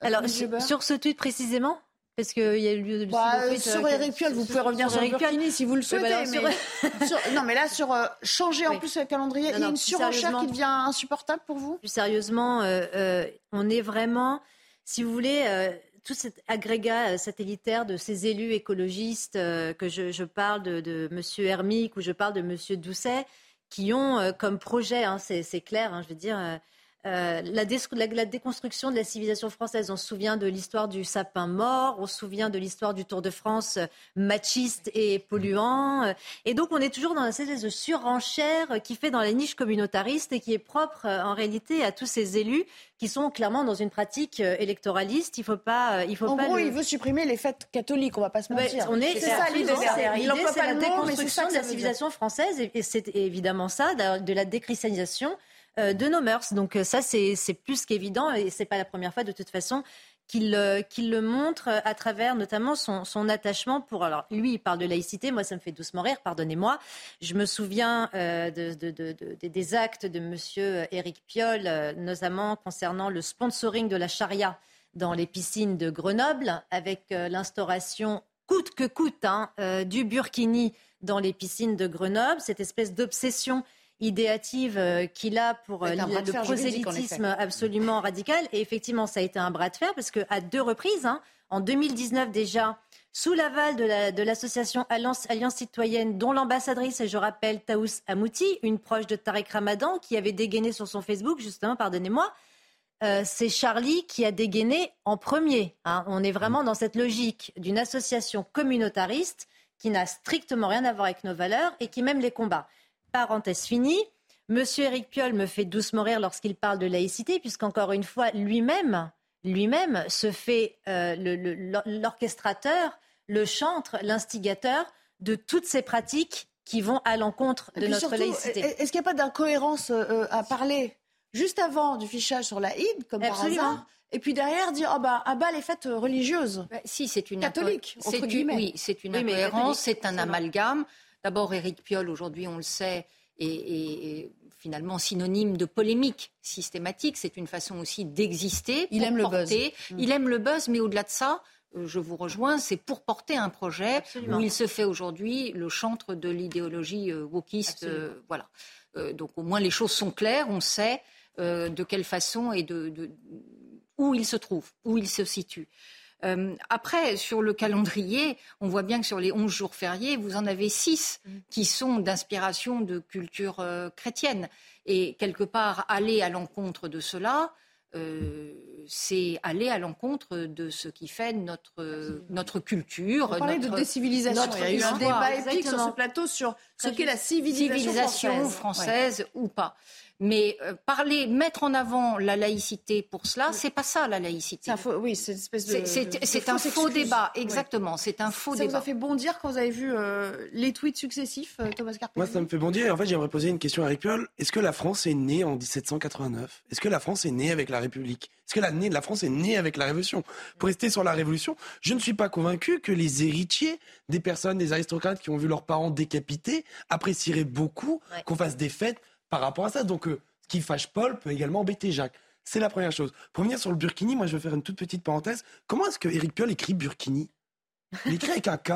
Speaker 7: Alors, sur, ce tweet précisément parce qu'il y a eu
Speaker 1: le bah, sur Eric Piolle, vous pouvez revenir sur, Eric Piolle si vous le souhaitez. mais non, mais là, sur euh, changer en plus le calendrier, il y a une surenchère qui devient insupportable pour vous?
Speaker 7: Plus sérieusement, on est vraiment, si vous voulez, tout cet agrégat euh, satellitaire de ces élus écologistes, euh, que je, parle de, M. Hermic ou je parle de M. Doucet, qui ont euh, comme projet, hein, c'est clair, hein, je veux dire, euh, la, déconstruction de la civilisation française. On se souvient de l'histoire du sapin mort, on se souvient de l'histoire du Tour de France euh, machiste et polluant. Euh, et donc on est toujours dans cette espèce de surenchère qui fait dans la niche communautariste et qui est propre en réalité à tous ces élus qui sont clairement dans une pratique électoraliste. Il faut pas, il faut
Speaker 1: en
Speaker 7: pas.
Speaker 1: gros, il veut supprimer les fêtes catholiques. On va pas se mentir. on est, c'est ça l'idée
Speaker 7: c'est la déconstruction de la civilisation française et c'est évidemment ça, de la déchristianisation de nos mœurs. Donc euh, ça, c'est plus qu'évident et c'est pas la première fois de toute façon qu'il euh, le montre à travers notamment son, attachement pour. Alors, lui, il parle de laïcité, moi, ça me fait doucement rire, pardonnez-moi. Je me souviens des actes de M. Éric Piolle, notamment concernant le sponsoring de la charia dans les piscines de Grenoble, avec l'instauration coûte que coûte hein, du burkini dans les piscines de Grenoble, cette espèce d'obsession idéative euh, qu'il a pour euh, le prosélytisme absolument radical. Et effectivement, ça a été un bras de fer parce qu'à deux reprises, hein, en 2019 déjà, sous l'aval de l'association Alliance, Alliance, citoyenne, dont l'ambassadrice, je rappelle, Taous Amouti, une proche de Tarek Ramadan, qui avait dégainé sur son Facebook, justement, pardonnez-moi, euh, c'est Charlie qui a dégainé en premier. Hein. On est vraiment dans cette logique d'une association communautariste qui n'a strictement rien à voir avec nos valeurs et qui même les combat. Parenthèse finie. Monsieur Éric Piolle me fait doucement rire lorsqu'il parle de laïcité, puisqu'encore une fois, lui-même, lui-même se fait euh, l'orchestrateur, le, chantre, l'instigateur de toutes ces pratiques qui vont à l'encontre de notre laïcité.
Speaker 1: Est-ce qu'il n'y a pas d'incohérence euh, à parler juste avant du fichage sur la Id, comme par hasard et puis derrière dire oh bah à bas les fêtes religieuses.
Speaker 5: Bah, si c'est une
Speaker 1: catholique
Speaker 5: entre. Oui, c'est une incohérence, c'est un amalgame. D'abord, Éric Piolle, aujourd'hui, on le sait, est, finalement synonyme de polémique systématique. C'est une façon aussi d'exister.
Speaker 1: Il aime le buzz.
Speaker 5: Mm. Il aime le buzz, mais au-delà de ça, euh, je vous rejoins, c'est pour porter un projet où il se fait aujourd'hui le chantre de l'idéologie euh, wokiste. Euh, voilà. donc au moins les choses sont claires, on sait de quelle façon et de, où il se trouve, où il se situe. Euh, après, sur le calendrier, on voit bien que sur les 11 jours fériés, vous en avez 6 mm. qui sont d'inspiration de culture euh, chrétienne. Et quelque part, aller à l'encontre de cela, euh, c'est aller à l'encontre de ce qui fait notre, notre culture.
Speaker 1: On parlait de décivilisation. Il y a eu un débat épique sur ce plateau sur ce qu'est la civilisation,
Speaker 5: française ou pas. Mais euh, parler, mettre en avant la laïcité pour cela, c'est pas ça la laïcité.
Speaker 1: oui, c'est une espèce de.
Speaker 5: C'est un faux débat, exactement. C'est un faux
Speaker 1: débat.
Speaker 5: Ça vous
Speaker 1: a fait bondir quand vous avez vu euh, les tweets successifs, euh, Thomas Carpentier?
Speaker 6: Moi, ça me fait bondir. En fait, j'aimerais poser une question à Eric Piolle. Est-ce que la France est née en 1789 Est-ce que la France est née avec la République? Est-ce que la, la France est née avec la Révolution? Pour rester sur la Révolution, je ne suis pas convaincu que les héritiers des personnes, des aristocrates qui ont vu leurs parents décapités apprécieraient beaucoup qu'on fasse des fêtes par rapport à ça. Donc, euh, ce qui fâche Paul peut également embêter Jacques. C'est la première chose. Pour venir sur le Burkini, moi, je vais faire une toute petite parenthèse. Comment est-ce que Eric Piolle écrit Burkini? Il écrit avec un K.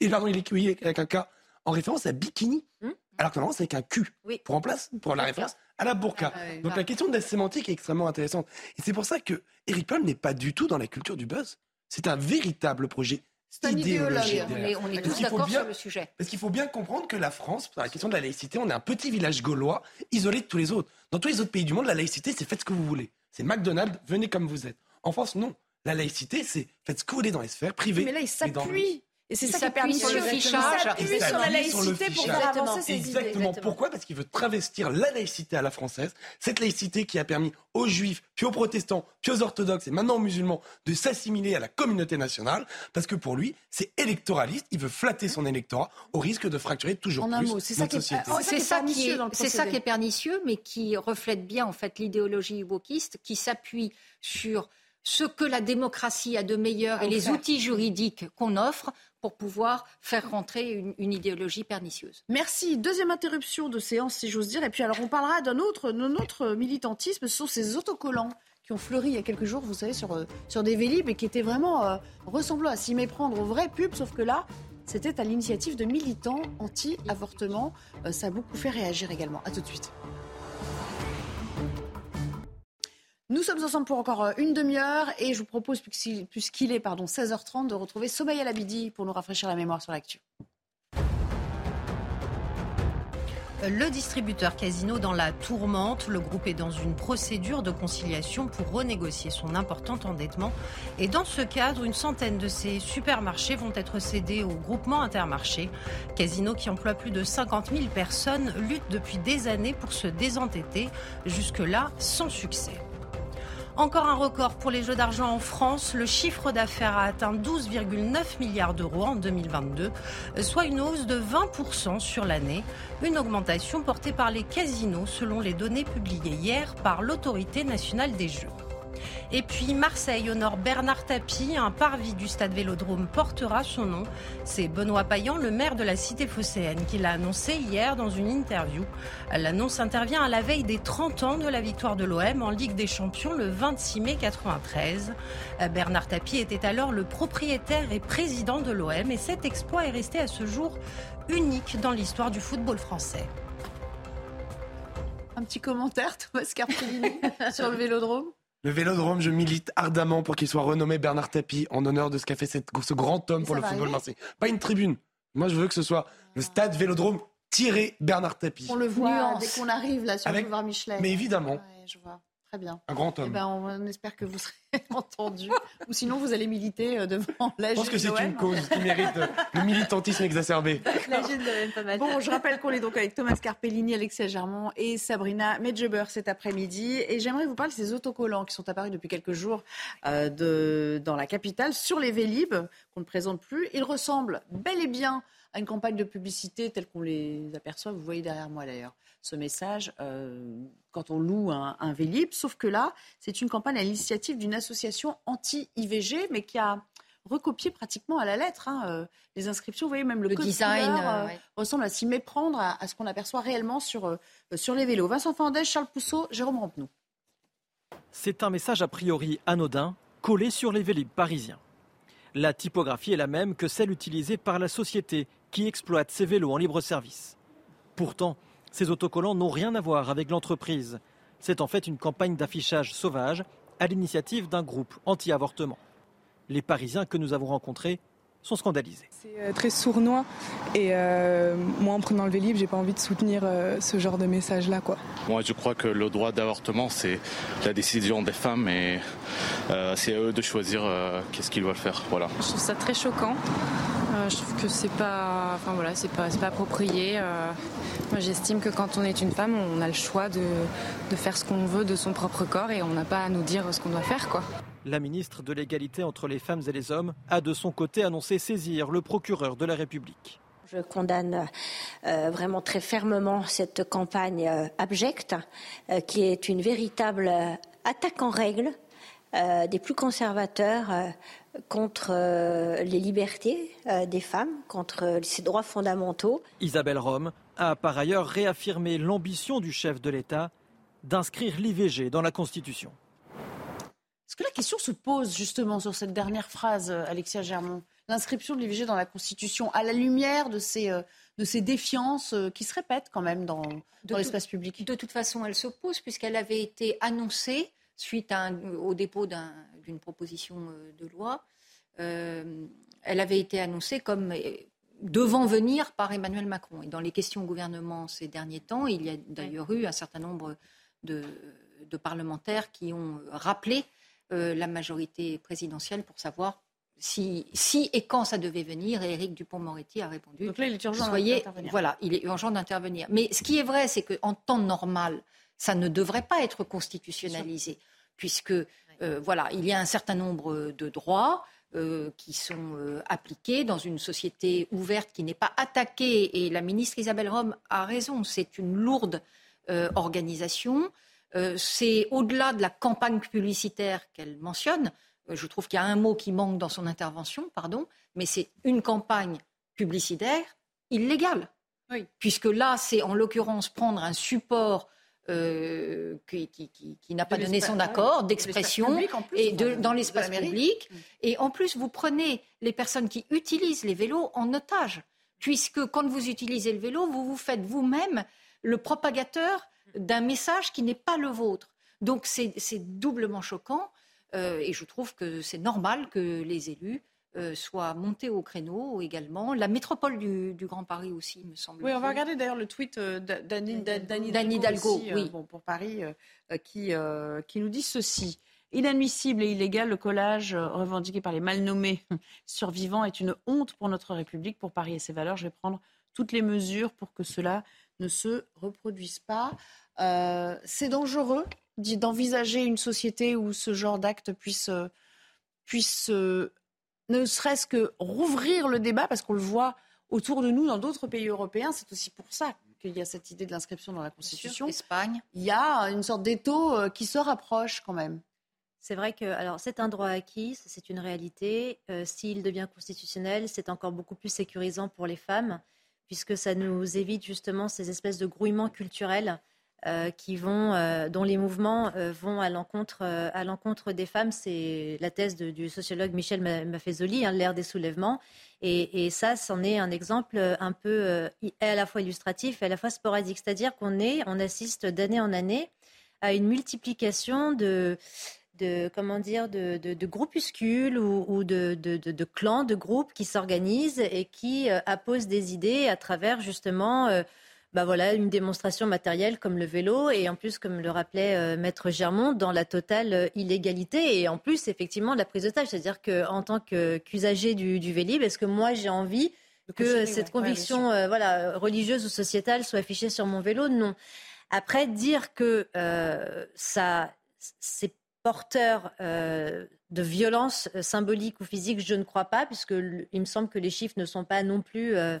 Speaker 6: Et pardon, il écrit avec un K en référence à bikini. Hmm? Alors que normalement, c'est avec un Q. Pour, en place, pour la référence à la burqa. Ah Donc la question de la sémantique est extrêmement intéressante. Et c'est pour ça que Eric Piolle n'est pas du tout dans la culture du buzz. C'est un véritable projet
Speaker 5: c'est un idéologue. On est, tous d'accord sur le sujet.
Speaker 6: Parce qu'il faut bien comprendre que la France, sur la question de la laïcité, on est un petit village gaulois isolé de tous les autres. Dans tous les autres pays du monde, la laïcité, c'est faites ce que vous voulez. C'est McDonald's, venez comme vous êtes. En France, non. La laïcité, c'est faites ce que vous voulez dans les sphères privées.
Speaker 1: Mais là, il s'appuie et c'est ça qui
Speaker 5: a permis sur le fichage.
Speaker 1: sur la laïcité pour faire avancer
Speaker 6: ses Exactement. Pourquoi? Parce qu'il veut travestir la laïcité à la française. Cette laïcité qui a permis aux juifs, puis aux protestants, puis aux orthodoxes et maintenant aux musulmans de s'assimiler à la communauté nationale. Parce que pour lui, c'est électoraliste. Il veut flatter son électorat au risque de fracturer toujours plus notre société.
Speaker 5: C'est ça, qui est, c'est ça qui est pernicieux, mais qui reflète bien en fait l'idéologie wokiste qui s'appuie sur ce que la démocratie a de meilleur et les outils juridiques qu'on offre pour pouvoir faire rentrer une, idéologie pernicieuse.
Speaker 1: Merci. Deuxième interruption de séance, si j'ose dire. Et puis alors, on parlera d'un autre, militantisme. Ce sont ces autocollants qui ont fleuri il y a quelques jours, vous savez, sur, euh, des vélib et qui étaient vraiment euh, ressemblant à s'y méprendre aux vraies pubs, sauf que là, c'était à l'initiative de militants anti-avortement. Euh, ça a beaucoup fait réagir également. À tout de suite. Nous sommes ensemble pour encore euh, une demi-heure et je vous propose, puisqu'il est pardon, 16h30, de retrouver Somaya Labidi pour nous rafraîchir la mémoire sur l'actu.
Speaker 2: le distributeur Casino dans la tourmente. Le groupe est dans une procédure de conciliation pour renégocier son important endettement. Et dans ce cadre, une centaine de ces supermarchés vont être cédés au groupement Intermarché. Casino, qui emploie plus de 50 000 personnes, lutte depuis des années pour se désendetter, jusque-là sans succès. Encore un record pour les jeux d'argent en France. Le chiffre d'affaires a atteint 12,9 milliards d'euros en 2022, soit une hausse de 20% sur l'année. Une augmentation portée par les casinos selon les données publiées hier par l'autorité nationale des jeux. Et puis Marseille honore Bernard Tapie, un parvis du stade Vélodrome portera son nom. C'est Benoît Payan, le maire de la cité phocéenne, qui l'a annoncé hier dans une interview. L'annonce intervient à la veille des 30 ans de la victoire de l'OM en Ligue des Champions le 26 mai 93. Bernard Tapie était alors le propriétaire et président de l'OM et cet exploit est resté à ce jour unique dans l'histoire du football français.
Speaker 1: Un petit commentaire, Thomas Carpellini, sur le Vélodrome?
Speaker 6: Le Vélodrome, je milite ardemment pour qu'il soit renommé Bernard Tapie en honneur de ce qu'a fait ce grand homme pour le football marseillais. Pas une tribune. Moi, je veux que ce soit le stade Vélodrome tiré Bernard Tapie.
Speaker 1: On le voit dès qu'on arrive là sur le boulevard Michelet.
Speaker 6: Mais évidemment.
Speaker 1: je vois. Très bien.
Speaker 6: Un grand homme.
Speaker 1: Eh ben, on espère que vous serez entendu. Ou sinon, vous allez militer euh, devant la
Speaker 6: Je pense que c'est une cause qui mérite euh, le militantisme exacerbé.
Speaker 1: La pas mal. Bon, je rappelle qu'on est donc avec Thomas Carpellini, Alexia Germont et Sabrina Medjeber cet après-midi. Et j'aimerais vous parler de ces autocollants qui sont apparus depuis quelques jours euh, de, dans la capitale sur les Vélib, qu'on ne présente plus. Ils ressemblent bel et bien à une campagne de publicité telle qu'on les aperçoit. Vous voyez derrière moi d'ailleurs ce message euh, quand on loue un, un, Vélib. Sauf que là, c'est une campagne à l'initiative d'une association anti-IVG, mais qui a recopié pratiquement à la lettre hein, euh, les inscriptions. Vous voyez, même le, design euh, ressemble à s'y méprendre à, ce qu'on aperçoit réellement sur, sur les vélos. Vincent Fandès, Charles Pousseau, Jérôme Rampenou.
Speaker 16: C'est un message a priori anodin collé sur les Vélib parisiens. La typographie est la même que celle utilisée par la société qui exploite ces vélos en libre service. Pourtant, ces autocollants n'ont rien à voir avec l'entreprise. C'est en fait une campagne d'affichage sauvage à l'initiative d'un groupe anti-avortement. Les Parisiens que nous avons rencontrés sont scandalisés.
Speaker 23: C'est euh, très sournois et euh, moi en prenant le Vélib, j'ai pas envie de soutenir euh, ce genre de message là quoi.
Speaker 24: Moi je crois que le droit d'avortement c'est la décision des femmes et c'est à eux de choisir qu'est-ce qu'ils veulent faire. Voilà.
Speaker 25: Je trouve ça très choquant. Je trouve que c'est pas enfin voilà, c'est pas, pas approprié. moi j'estime que quand on est une femme, on a le choix de, de faire ce qu'on veut de son propre corps et on n'a pas à nous dire ce qu'on doit faire quoi.
Speaker 16: La ministre de l'égalité entre les femmes et les hommes a de son côté annoncé saisir le procureur de la République.
Speaker 26: Je condamne euh, vraiment très fermement cette campagne euh, abjecte, euh, qui est une véritable attaque en règle des plus conservateurs contre les libertés des femmes, contre ces droits fondamentaux.
Speaker 16: Isabelle Rome a par ailleurs réaffirmé l'ambition du chef de l'État d'inscrire l'IVG dans la Constitution.
Speaker 1: Est-ce que la question se pose justement sur cette dernière phrase, euh, Alexia Germont L'inscription de l'IVG dans la Constitution, à la lumière de ces, euh, de ces défiances euh, qui se répètent quand même dans, dans l'espace public?
Speaker 5: De toute façon, elle s'oppose puisqu'elle avait été annoncée suite au dépôt d'une proposition de loi. elle avait été annoncée comme devant venir par Emmanuel Macron. Et dans les questions au gouvernement ces derniers temps, il y a d'ailleurs eu un certain nombre de, de parlementaires qui ont rappelé euh, la majorité présidentielle pour savoir si, si, et quand ça devait venir. Et Éric Dupont-Moretti a répondu.
Speaker 1: Donc là, il est urgent.
Speaker 5: Voilà, il est urgent d'intervenir. Mais ce qui est vrai, c'est qu'en temps normal, ça ne devrait pas être constitutionnalisé, puisque euh, voilà, il y a un certain nombre de droits. Euh, qui sont appliqués dans une société ouverte qui n'est pas attaquée. Et la ministre Isabelle Rome a raison, c'est une lourde organisation. Euh, c'est au-delà de la campagne publicitaire qu'elle mentionne. Euh, je trouve qu'il y a un mot qui manque dans son intervention, pardon, mais c'est une campagne publicitaire illégale. Puisque là, c'est en l'occurrence prendre un support euh, qui, n'a pas donné son accord d'expression et dans l'espace public. Et en plus, vous prenez les personnes qui utilisent les vélos en otage, puisque quand vous utilisez le vélo, vous vous faites vous-même le propagateur d'un message qui n'est pas le vôtre. Donc c'est doublement choquant euh, et je trouve que c'est normal que les élus soit montée au créneau également. La métropole du, Grand Paris aussi, me semble.
Speaker 1: Oui, on va regarder d'ailleurs le tweet d'Annie
Speaker 5: Hidalgo, oui.
Speaker 1: pour Paris, qui, qui nous dit ceci. Inadmissible et illégal, le collage revendiqué par les mal nommés survivants est une honte pour notre République, pour Paris et ses valeurs. Je vais prendre toutes les mesures pour que cela ne se reproduise pas. Euh, c'est dangereux d'envisager une société où ce genre d'acte puisse, puisse ne serait-ce que rouvrir le débat, parce qu'on le voit autour de nous dans d'autres pays européens. C'est aussi pour ça qu'il y a cette idée de l'inscription dans la Constitution.
Speaker 5: Espagne.
Speaker 1: Il y a une sorte d'étau euh, qui se rapproche quand même.
Speaker 7: C'est vrai que alors c'est un droit acquis, c'est une réalité. Euh, s'il devient constitutionnel, c'est encore beaucoup plus sécurisant pour les femmes, puisque ça nous évite justement ces espèces de grouillements culturels euh, qui vont, euh, dont les mouvements vont à l'encontre, à l'encontre des femmes. C'est la thèse du sociologue Michel Maffezoli, hein, l'ère des soulèvements. Et, ça, c'en est un exemple un peu à la fois illustratif et à la fois sporadique. C'est-à-dire qu'on est, on assiste d'année en année à une multiplication de comment dire de, groupuscules ou, de, clans, de groupes qui s'organisent et qui euh, apposent des idées à travers justement euh, bah voilà, une démonstration matérielle comme le vélo et en plus, comme le rappelait euh, Maître Germont, dans la totale illégalité et en plus, effectivement, la prise d'otage. C'est-à-dire qu'en tant qu'usager du, du Vélib, est-ce que moi j'ai envie que cette conviction voilà, religieuse ou sociétale soit affichée sur mon vélo? Non. Après, dire que ça, c'est porteur euh, de violence euh, symbolique ou physique, je ne crois pas, puisque il me semble que les chiffres ne sont pas non plus euh,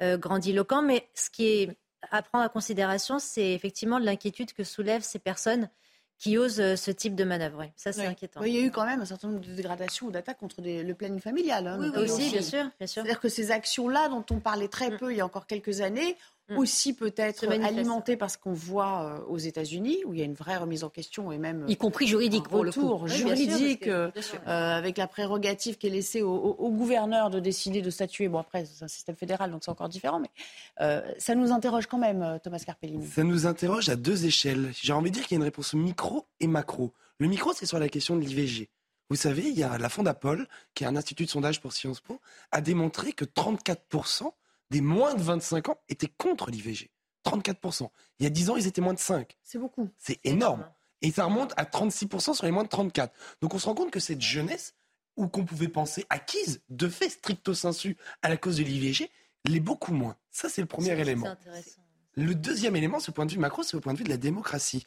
Speaker 7: grandiloquents. Mais ce qui est à prendre en considération, c'est effectivement l'inquiétude que soulèvent ces personnes qui osent ce type de manœuvre. Ça, c'est inquiétant.
Speaker 1: il y a eu quand même un certain nombre de dégradations ou d'attaques contre le planning familial.
Speaker 7: Hein, oui, aussi, bien sûr. Bien sûr.
Speaker 1: C'est-à-dire que ces actions-là, dont on parlait très mm. peu il y a encore quelques années, Mm. aussi peut-être alimenté par ce qu'on voit euh, aux États-Unis, où il y a une vraie remise en question et même
Speaker 5: y compris juridique pour
Speaker 1: retour
Speaker 5: le
Speaker 1: juridique euh, euh, avec la prérogative qui est laissée au, gouverneur de décider de statuer. Bon après c'est un système fédéral donc c'est encore différent, mais ça nous interroge quand même, Thomas Carpellini.
Speaker 6: Ça nous interroge à deux échelles. J'ai envie de dire qu'il y a une réponse micro et macro. Le micro c'est sur la question de l'IVG. Vous savez, il y a la Fondapol, qui est un institut de sondage pour Sciences Po, a démontré que 34 des moins de 25 ans étaient contre l'IVG. 34%. Il y a 10 ans, ils étaient moins de 5.
Speaker 1: C'est beaucoup.
Speaker 6: C'est énorme. Et ça remonte à 36% sur les moins de 34. Donc on se rend compte que cette jeunesse, ou qu'on pouvait penser acquise, de fait stricto sensu à la cause de l'IVG, l'est beaucoup moins. Ça, c'est le premier élément. Le deuxième élément, ce point de vue macro, c'est au point de vue de la démocratie.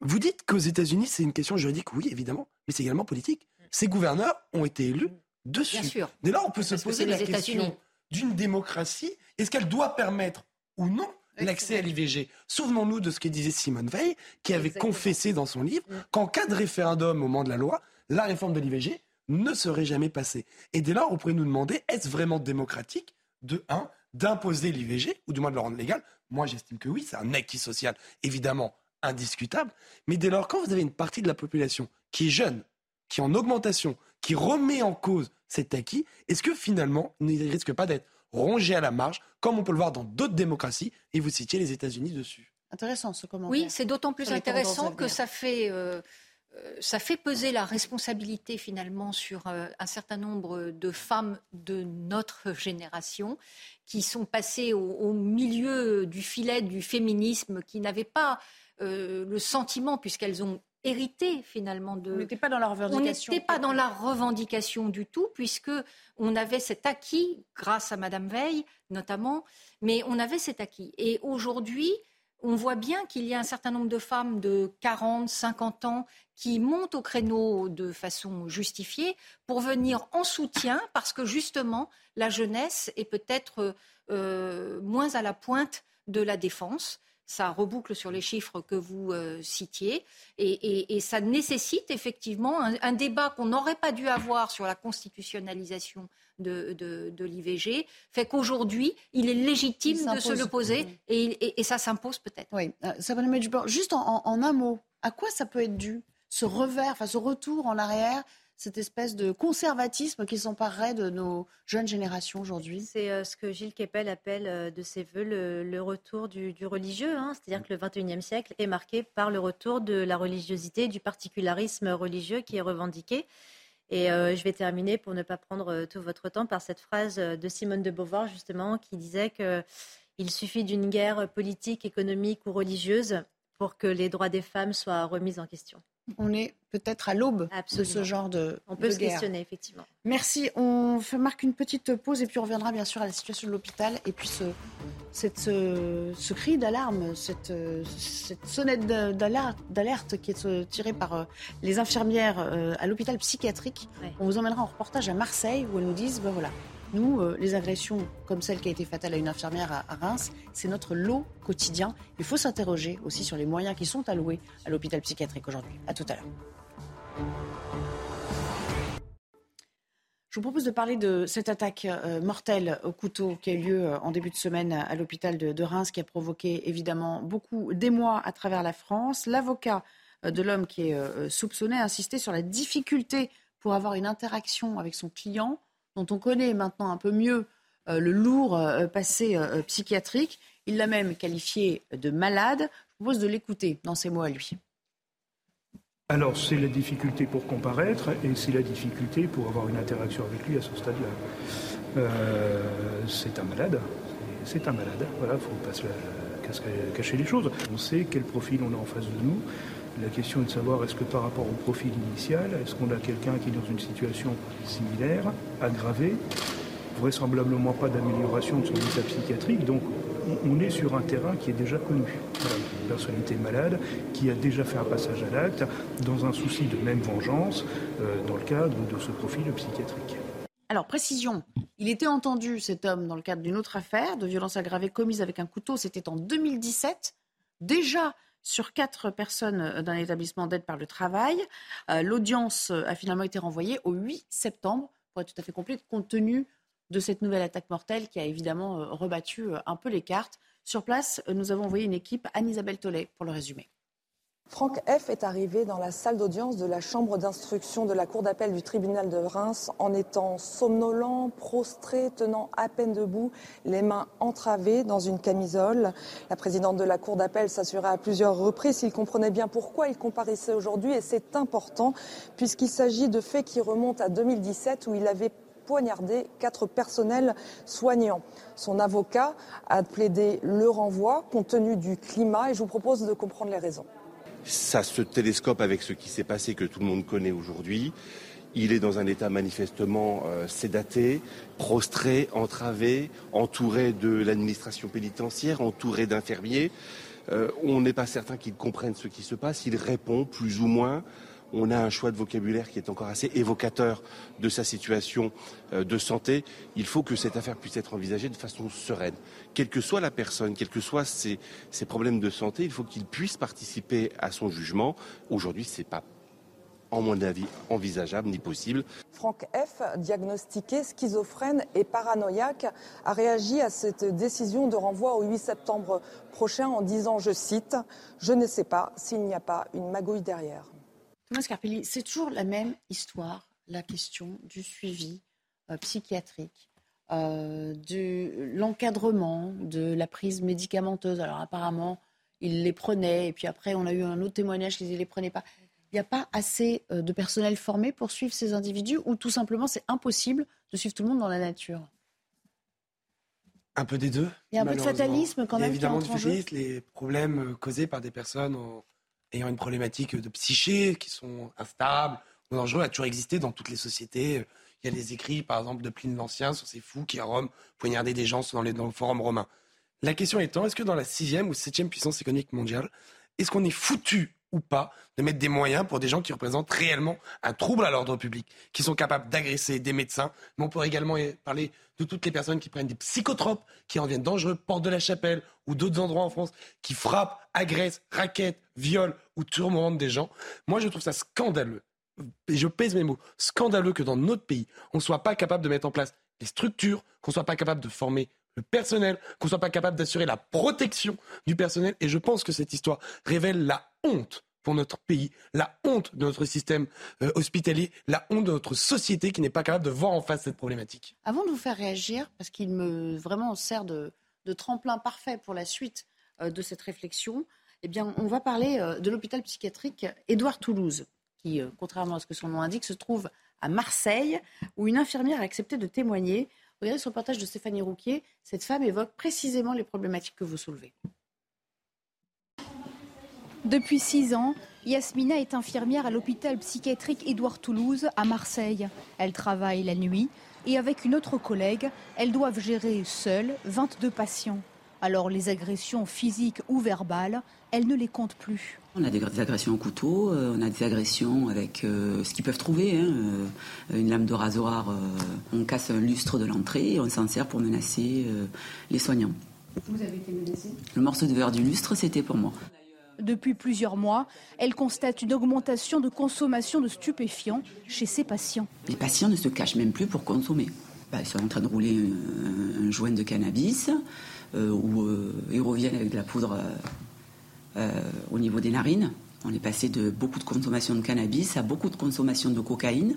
Speaker 6: Vous dites qu'aux États-Unis, c'est une question juridique, oui, évidemment, mais c'est également politique. Mm. Ces gouverneurs ont été élus dessus. Bien sûr. Dès là, on peut se poser la question d'une démocratie Est-ce qu'elle doit permettre ou non l'accès à l'IVG. Souvenons-nous de ce que disait Simone Veil, qui avait confessé dans son livre mm. qu'en cas de référendum au moment de la loi, la réforme de l'IVG ne serait jamais passée. Et dès lors, on pourrait nous demander, est-ce vraiment démocratique, de un, d'imposer l'IVG, ou du moins de le rendre légal? Moi, j'estime que oui, c'est un acquis social, évidemment, indiscutable. Mais dès lors, quand vous avez une partie de la population qui est jeune, qui est en augmentation, qui remet en cause cet acquis, est-ce que finalement, il ne risque pas d'être rongé à la marge, comme on peut le voir dans d'autres démocraties, et vous citiez les États-Unis dessus?
Speaker 1: Intéressant ce commentaire.
Speaker 5: Oui, c'est d'autant plus intéressant que ça fait, euh, euh, ça fait peser la responsabilité finalement sur euh, un certain nombre de femmes de notre génération qui sont passées au milieu du filet du féminisme, qui n'avaient pas le sentiment, puisqu'elles ont hérité finalement de.
Speaker 1: On n'était pas dans la revendication.
Speaker 5: On n'était pas dans la revendication du tout, puisque on avait cet acquis, grâce à Madame Veil notamment, mais on avait cet acquis. Et aujourd'hui, on voit bien qu'il y a un certain nombre de femmes de 40, 50 ans qui montent au créneau de façon justifiée pour venir en soutien, parce que justement, la jeunesse est peut-être euh, moins à la pointe de la défense ça reboucle sur les chiffres que vous euh, citiez, et, ça nécessite effectivement un, débat qu'on n'aurait pas dû avoir sur la constitutionnalisation de, l'IVG, fait qu'aujourd'hui, il est légitime de se le poser, et, ça s'impose peut-être.
Speaker 1: Oui, euh, juste en, en, un mot, à quoi ça peut être dû, ce revers, enfin ce retour en arrière cette espèce de conservatisme qui s'emparerait de nos jeunes générations aujourd'hui?
Speaker 7: C'est euh, ce que Gilles Kepel appelle euh, de ses voeux le, retour du, religieux. Hein. C'est-à-dire que le XXIe siècle est marqué par le retour de la religiosité, du particularisme religieux qui est revendiqué. Et je vais terminer pour ne pas prendre tout votre temps par cette phrase de Simone de Beauvoir, justement, qui disait qu'il suffit d'une guerre politique, économique ou religieuse pour que les droits des femmes soient remis en question.
Speaker 1: On est peut-être à l'aube de ce genre de
Speaker 7: On peut
Speaker 1: se
Speaker 7: questionner, effectivement.
Speaker 1: Merci. On fait, marque une petite pause et puis on reviendra bien sûr à la situation de l'hôpital et puis ce, cette, ce, cri d'alarme, cette, cette, sonnette d'alerte qui est tirée par euh, les infirmières euh, à l'hôpital psychiatrique. On vous emmènera en reportage à Marseille où elles nous disent ben voilà, nous, euh, les agressions comme celle qui a été fatale à une infirmière à, Reims, c'est notre lot quotidien. Il faut s'interroger aussi sur les moyens qui sont alloués à l'hôpital psychiatrique aujourd'hui. À tout à l'heure. Je vous propose de parler de cette attaque euh, mortelle au couteau qui a eu lieu euh, en début de semaine à l'hôpital de, Reims, qui a provoqué évidemment beaucoup d'émoi à travers la France. L'avocat de l'homme qui est soupçonné a insisté sur la difficulté pour avoir une interaction avec son client dont on connaît maintenant un peu mieux euh, le lourd euh, passé euh, psychiatrique. Il l'a même qualifié de malade. Je propose de l'écouter dans ses mots à lui.
Speaker 14: Alors, c'est la difficulté pour comparaître et c'est la difficulté pour avoir une interaction avec lui à ce stade-là. c'est un malade. C'est un malade. Voilà, il ne faut pas cacher les choses. On sait quel profil on a en face de nous. La question est de savoir est-ce que par rapport au profil initial, est-ce qu'on a quelqu'un qui est dans une situation similaire, aggravée, vraisemblablement pas d'amélioration de son état psychiatrique. Donc on est sur un terrain qui est déjà connu. une personnalité malade qui a déjà fait un passage à l'acte dans un souci de même vengeance euh, dans le cadre de ce profil psychiatrique.
Speaker 1: Alors, précision, il était entendu, cet homme, dans le cadre d'une autre affaire de violence aggravée commise avec un couteau, c'était en 2017. Déjà, sur quatre personnes euh, d'un établissement d'aide par le travail. Euh, l'audience euh, a finalement été renvoyée au 8 septembre, pour être tout à fait complet, compte tenu de cette nouvelle attaque mortelle qui a évidemment rebattu un peu les cartes. Sur place, nous avons envoyé une équipe, Anne-Isabelle Tollet, pour le résumer.
Speaker 27: Franck F. est arrivé dans la salle d'audience de la chambre d'instruction de la cour d'appel du tribunal de Reims en étant somnolent, prostré, tenant à peine debout, les mains entravées dans une camisole. La présidente de la cour d'appel s'assura à plusieurs reprises s'il comprenait bien pourquoi il comparaissait aujourd'hui et c'est important puisqu'il s'agit de faits qui remontent à 2017 où il avait poignardé quatre personnels soignants. Son avocat a plaidé le renvoi compte tenu du climat et je vous propose de comprendre les raisons
Speaker 28: ça se télescope avec ce qui s'est passé que tout le monde connaît aujourd'hui. Il est dans un état manifestement euh, sédaté, prostré, entravé, entouré de l'administration pénitentiaire, entouré d'infirmiers. Euh, on n'est pas certain qu'il comprenne ce qui se passe. Il répond plus ou moins on a un choix de vocabulaire qui est encore assez évocateur de sa situation euh, de santé. Il faut que cette affaire puisse être envisagée de façon sereine. Quelle que soit la personne, quels que soient ses, problèmes de santé, il faut qu'il puisse participer à son jugement. Aujourd'hui, ce n'est pas en mon avis, envisageable ni possible.
Speaker 27: Franck F., diagnostiqué schizophrène et paranoïaque, a réagi à cette décision de renvoi au 8 septembre prochain en disant, je cite, Je ne sais pas s'il n'y a pas une magouille derrière.
Speaker 1: Thomas Scarpelli, c'est toujours la même histoire, la question du suivi euh, psychiatrique, euh, de l'encadrement, de la prise médicamenteuse. Alors apparemment, il les prenait, et puis après, on a eu un autre témoignage qu'ils ne les prenaient pas. Il n'y a pas assez euh, de personnel formé pour suivre ces individus, ou tout simplement, c'est impossible de suivre tout le monde dans la nature?
Speaker 6: Un peu des deux.
Speaker 1: Il y a un peu de fatalisme quand même.
Speaker 6: Il y a évidemment du fatalisme, les problèmes causés par des personnes ayant une problématique de psyché, qui sont instables ou dangereux, a toujours existé dans toutes les sociétés. Il y a des écrits, par exemple, de Pline l'Ancien sur ces fous qui, à Rome, poignardaient des gens dans, les, dans le forum romain. La question étant, est-ce que dans la sixième ou septième puissance économique mondiale, est-ce qu'on est foutu ou pas de mettre des moyens pour des gens qui représentent réellement un trouble à l'ordre public, qui sont capables d'agresser des médecins. Mais on pourrait également parler de toutes les personnes qui prennent des psychotropes, qui en viennent dangereux, porte de la chapelle ou d'autres endroits en France, qui frappent, agressent, raquettent, violent ou tourmentent des gens. Moi, je trouve ça scandaleux, et je pèse mes mots, scandaleux que dans notre pays, on ne soit pas capable de mettre en place les structures, qu'on ne soit pas capable de former le personnel, qu'on soit pas capable d'assurer la protection du personnel. Et je pense que cette histoire révèle la honte pour notre pays, la honte de notre système euh, hospitalier, la honte de notre société qui n'est pas capable de voir en face cette problématique.
Speaker 1: Avant de vous faire réagir, parce qu'il me vraiment sert de, tremplin parfait pour la suite euh, de cette réflexion, eh bien, on va parler euh, de l'hôpital psychiatrique Édouard Toulouse, qui, contrairement à ce que son nom indique, se trouve à Marseille, où une infirmière a accepté de témoigner. Regardez ce reportage de Stéphanie Rouquier. Cette femme évoque précisément les problématiques que vous soulevez.
Speaker 29: Depuis six ans, Yasmina est infirmière à l'hôpital psychiatrique Édouard Toulouse à Marseille. Elle travaille la nuit et avec une autre collègue, elles doivent gérer seules 22 patients. Alors les agressions physiques ou verbales, elles ne les comptent plus.
Speaker 30: On a des agressions au couteau, euh, on a des agressions avec euh, ce qu'ils peuvent trouver, hein, euh, une lame de rasoir, on casse un lustre de l'entrée et on s'en sert pour menacer les soignants.
Speaker 29: Vous avez été menacé?
Speaker 30: Le morceau de verre du lustre, c'était pour moi.
Speaker 29: Depuis plusieurs mois, elle constate une augmentation de consommation de stupéfiants chez ses patients.
Speaker 30: Les patients ne se cachent même plus pour consommer. Bah, ils sont en train de rouler un, joint de cannabis euh, ou euh, ils reviennent avec de la poudre euh, au niveau des narines. On est passé de beaucoup de consommation de cannabis à beaucoup de consommation de cocaïne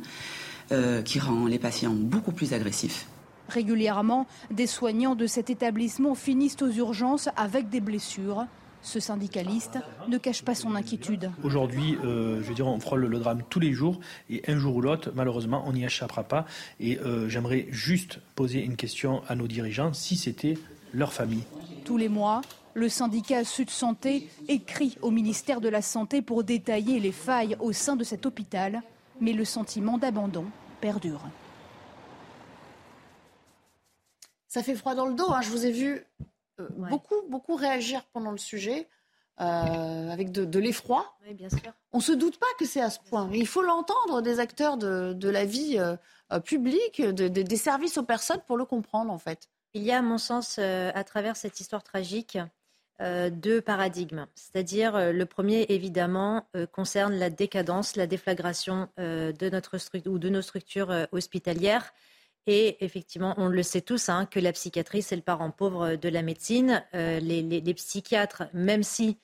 Speaker 30: qui rend les patients beaucoup plus agressifs.
Speaker 29: Régulièrement, des soignants de cet établissement finissent aux urgences avec des blessures. Ce syndicaliste ne cache pas son inquiétude.
Speaker 31: Aujourd'hui, euh, je veux dire, on frôle le drame tous les jours et un jour ou l'autre, malheureusement, on n'y échappera pas. Et euh, j'aimerais juste poser une question à nos dirigeants, si c'était leur famille.
Speaker 29: Tous les mois, le syndicat Sud Santé écrit au ministère de la Santé pour détailler les failles au sein de cet hôpital, mais le sentiment d'abandon perdure.
Speaker 1: Ça fait froid dans le dos. Hein. Je vous ai vu euh, beaucoup, beaucoup réagir pendant le sujet. Euh, avec de, l'effroi.
Speaker 29: Oui, bien sûr.
Speaker 1: On ne se doute pas que c'est à ce point. Il faut l'entendre des acteurs de, la vie euh, publique, des services aux personnes pour le comprendre, en fait.
Speaker 7: Il y a, à mon sens, à travers cette histoire tragique, deux paradigmes. C'est-à-dire, le premier, évidemment, concerne la décadence, la déflagration de, notre ou de nos structures hospitalières. Et effectivement, on le sait tous, hein, que la psychiatrie, c'est le parent pauvre de la médecine. Euh, les, psychiatres, même si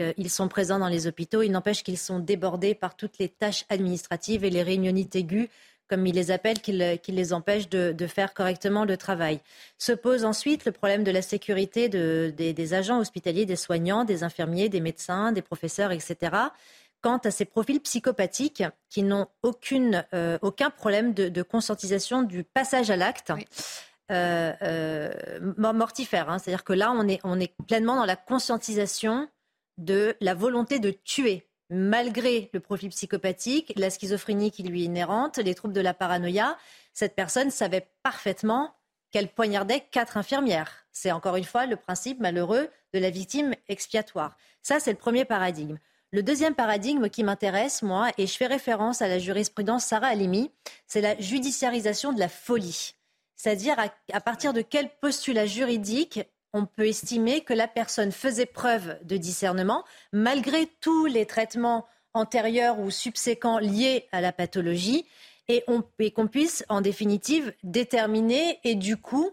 Speaker 7: euh, ils sont présents dans les hôpitaux, il n'empêche qu'ils sont débordés par toutes les tâches administratives et les réunionites aiguës, comme ils les appellent, qui, les empêchent de, faire correctement le travail. Se pose ensuite le problème de la sécurité des agents hospitaliers, des soignants, des infirmiers, des médecins, des professeurs, etc quant à ces profils psychopathiques qui n'ont euh, aucun problème de, conscientisation du passage à l'acte. Euh, euh, mortifère. Hein. C'est-à-dire que là, on est, on est pleinement dans la conscientisation de la volonté de tuer, malgré le profil psychopathique, la schizophrénie qui lui est inhérente, les troubles de la paranoïa. Cette personne savait parfaitement qu'elle poignardait quatre infirmières. C'est encore une fois le principe malheureux de la victime expiatoire. Ça, c'est le premier paradigme. Le deuxième paradigme qui m'intéresse, moi, et je fais référence à la jurisprudence Sarah Alimi, c'est la judiciarisation de la folie. C'est-à-dire à, partir de quel postulat juridique on peut estimer que la personne faisait preuve de discernement malgré tous les traitements antérieurs ou subséquents liés à la pathologie et, qu'on puisse en définitive déterminer et du coup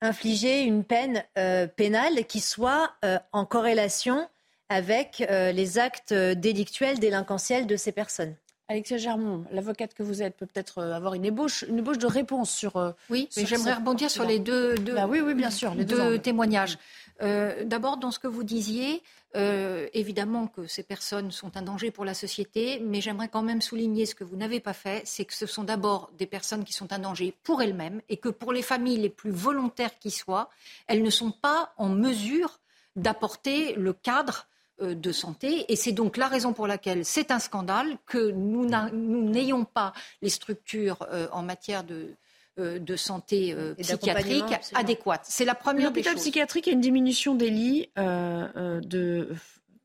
Speaker 7: infliger une peine euh, pénale qui soit euh, en corrélation avec euh, les actes délictuels, délinquentiels de ces personnes.
Speaker 1: Alexia Germont, l'avocate que vous êtes, peut peut-être euh, avoir une ébauche, une ébauche de réponse sur. Euh,
Speaker 5: oui, mais j'aimerais rebondir sur les deux,
Speaker 1: bah oui, oui, bien sûr, les
Speaker 5: deux, témoignages. D'abord, dans ce que vous disiez, évidemment que ces personnes sont un danger pour la société, mais j'aimerais quand même souligner ce que vous n'avez pas fait, c'est que ce sont d'abord des personnes qui sont un danger pour elles-mêmes et que pour les familles les plus volontaires qui soient, elles ne sont pas en mesure d'apporter le cadre euh, de santé. Et c'est donc la raison pour laquelle c'est un scandale que nous n'ayons pas les structures euh, en matière de, euh, de santé psychiatrique adéquates. C'est la première
Speaker 1: L'hôpital psychiatrique a une diminution des lits de,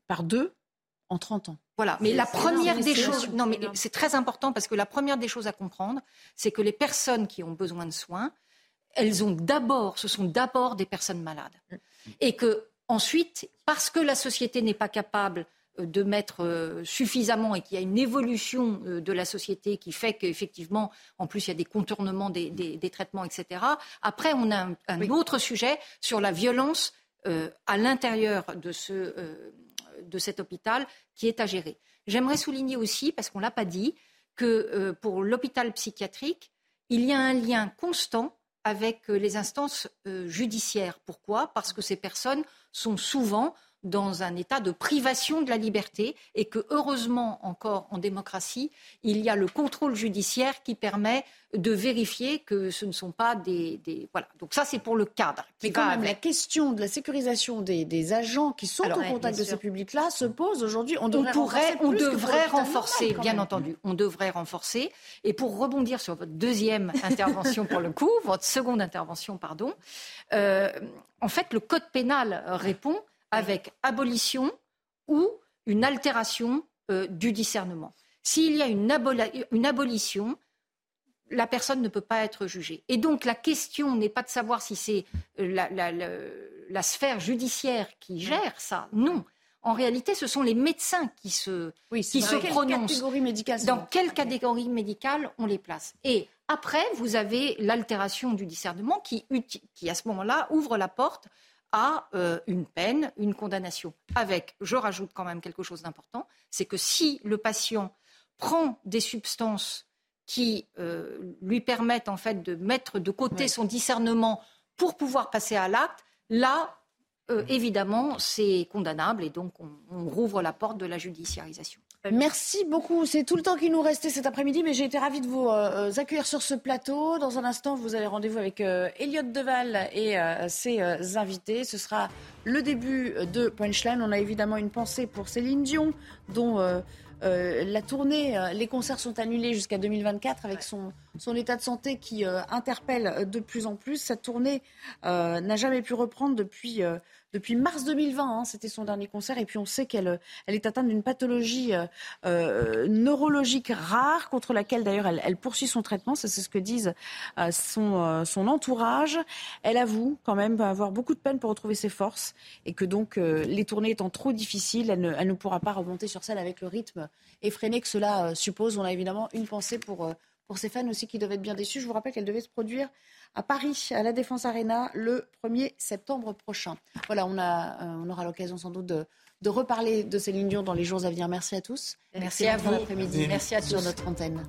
Speaker 1: par deux en 30 ans.
Speaker 5: Voilà, mais la première des choses, non mais c'est très important parce que la première des choses à comprendre, c'est que les personnes qui ont besoin de soins, elles ont d'abord, ce sont d'abord des personnes malades, et que Ensuite, parce que la société n'est pas capable euh, de mettre euh, suffisamment et qu'il y a une évolution euh, de la société qui fait qu'effectivement, en plus, il y a des contournements des, traitements, etc. Après, on a un, autre sujet sur la violence à l'intérieur de, ce, de cet hôpital qui est à gérer. J'aimerais souligner aussi, parce qu'on ne l'a pas dit, que pour l'hôpital psychiatrique, il y a un lien constant avec les instances judiciaires. Pourquoi? Parce que ces personnes sont souvent dans un état de privation de la liberté et que heureusement encore en démocratie, il y a le contrôle judiciaire qui permet de vérifier que ce ne sont pas des, voilà. Donc ça c'est pour le cadre.
Speaker 1: Mais quand même la question de la sécurisation des, agents qui sont au contact de ce public-là se pose aujourd'hui.
Speaker 5: On devrait renforcer, on devrait renforcer bien entendu. On devrait renforcer. Et pour rebondir sur votre deuxième intervention pour le coup, votre seconde intervention pardon, euh, en fait le code pénal répond avec abolition ou une altération euh, du discernement. S'il y a une, abolition, la personne ne peut pas être jugée. Et donc la question n'est pas de savoir si c'est euh, la, sphère judiciaire qui gère ça. Non. En réalité, ce sont les médecins qui se, qui se prononcent. Dans quelle catégorie médicale on les place Et après, vous avez l'altération du discernement qui, qui à ce moment-là, ouvre la porte à euh, une peine, une condamnation. Avec, je rajoute quand même quelque chose d'important, c'est que si le patient prend des substances qui euh, lui permettent en fait de mettre de côté son discernement pour pouvoir passer à l'acte, là, euh, évidemment, c'est condamnable et donc on rouvre la porte de la judiciarisation.
Speaker 1: Merci beaucoup. C'est tout le temps qui nous restait cet après-midi, mais j'ai été ravie de vous euh, euh, accueillir sur ce plateau. Dans un instant, vous avez rendez-vous avec euh, Elliot Deval et ses invités. Ce sera le début de Punchline. On a évidemment une pensée pour Céline Dion, dont la tournée, les concerts sont annulés jusqu'à 2024 avec son, son état de santé qui interpelle de plus en plus. Cette tournée n'a jamais pu reprendre depuis depuis mars 2020. Hein, c'était son dernier concert. Et puis on sait qu'elle elle est atteinte d'une pathologie euh, euh, neurologique rare, contre laquelle d'ailleurs elle, poursuit son traitement. c'est ce que disent euh, son, entourage. Elle avoue quand même avoir beaucoup de peine pour retrouver ses forces et que donc les tournées étant trop difficiles, elle ne, pourra pas remonter sur scène avec le rythme effréné que cela suppose. On a évidemment une pensée pour, pour ses fans aussi qui devaient être bien déçus. Je vous rappelle qu'elle devait se produire à Paris, à la Défense Arena, le 1er septembre prochain. Voilà, on, a, euh, on aura l'occasion sans doute de, de, reparler de Céline Dion dans les jours à venir. Merci à tous.
Speaker 5: Merci, à vous.
Speaker 1: Merci à tous. Sur notre antenne.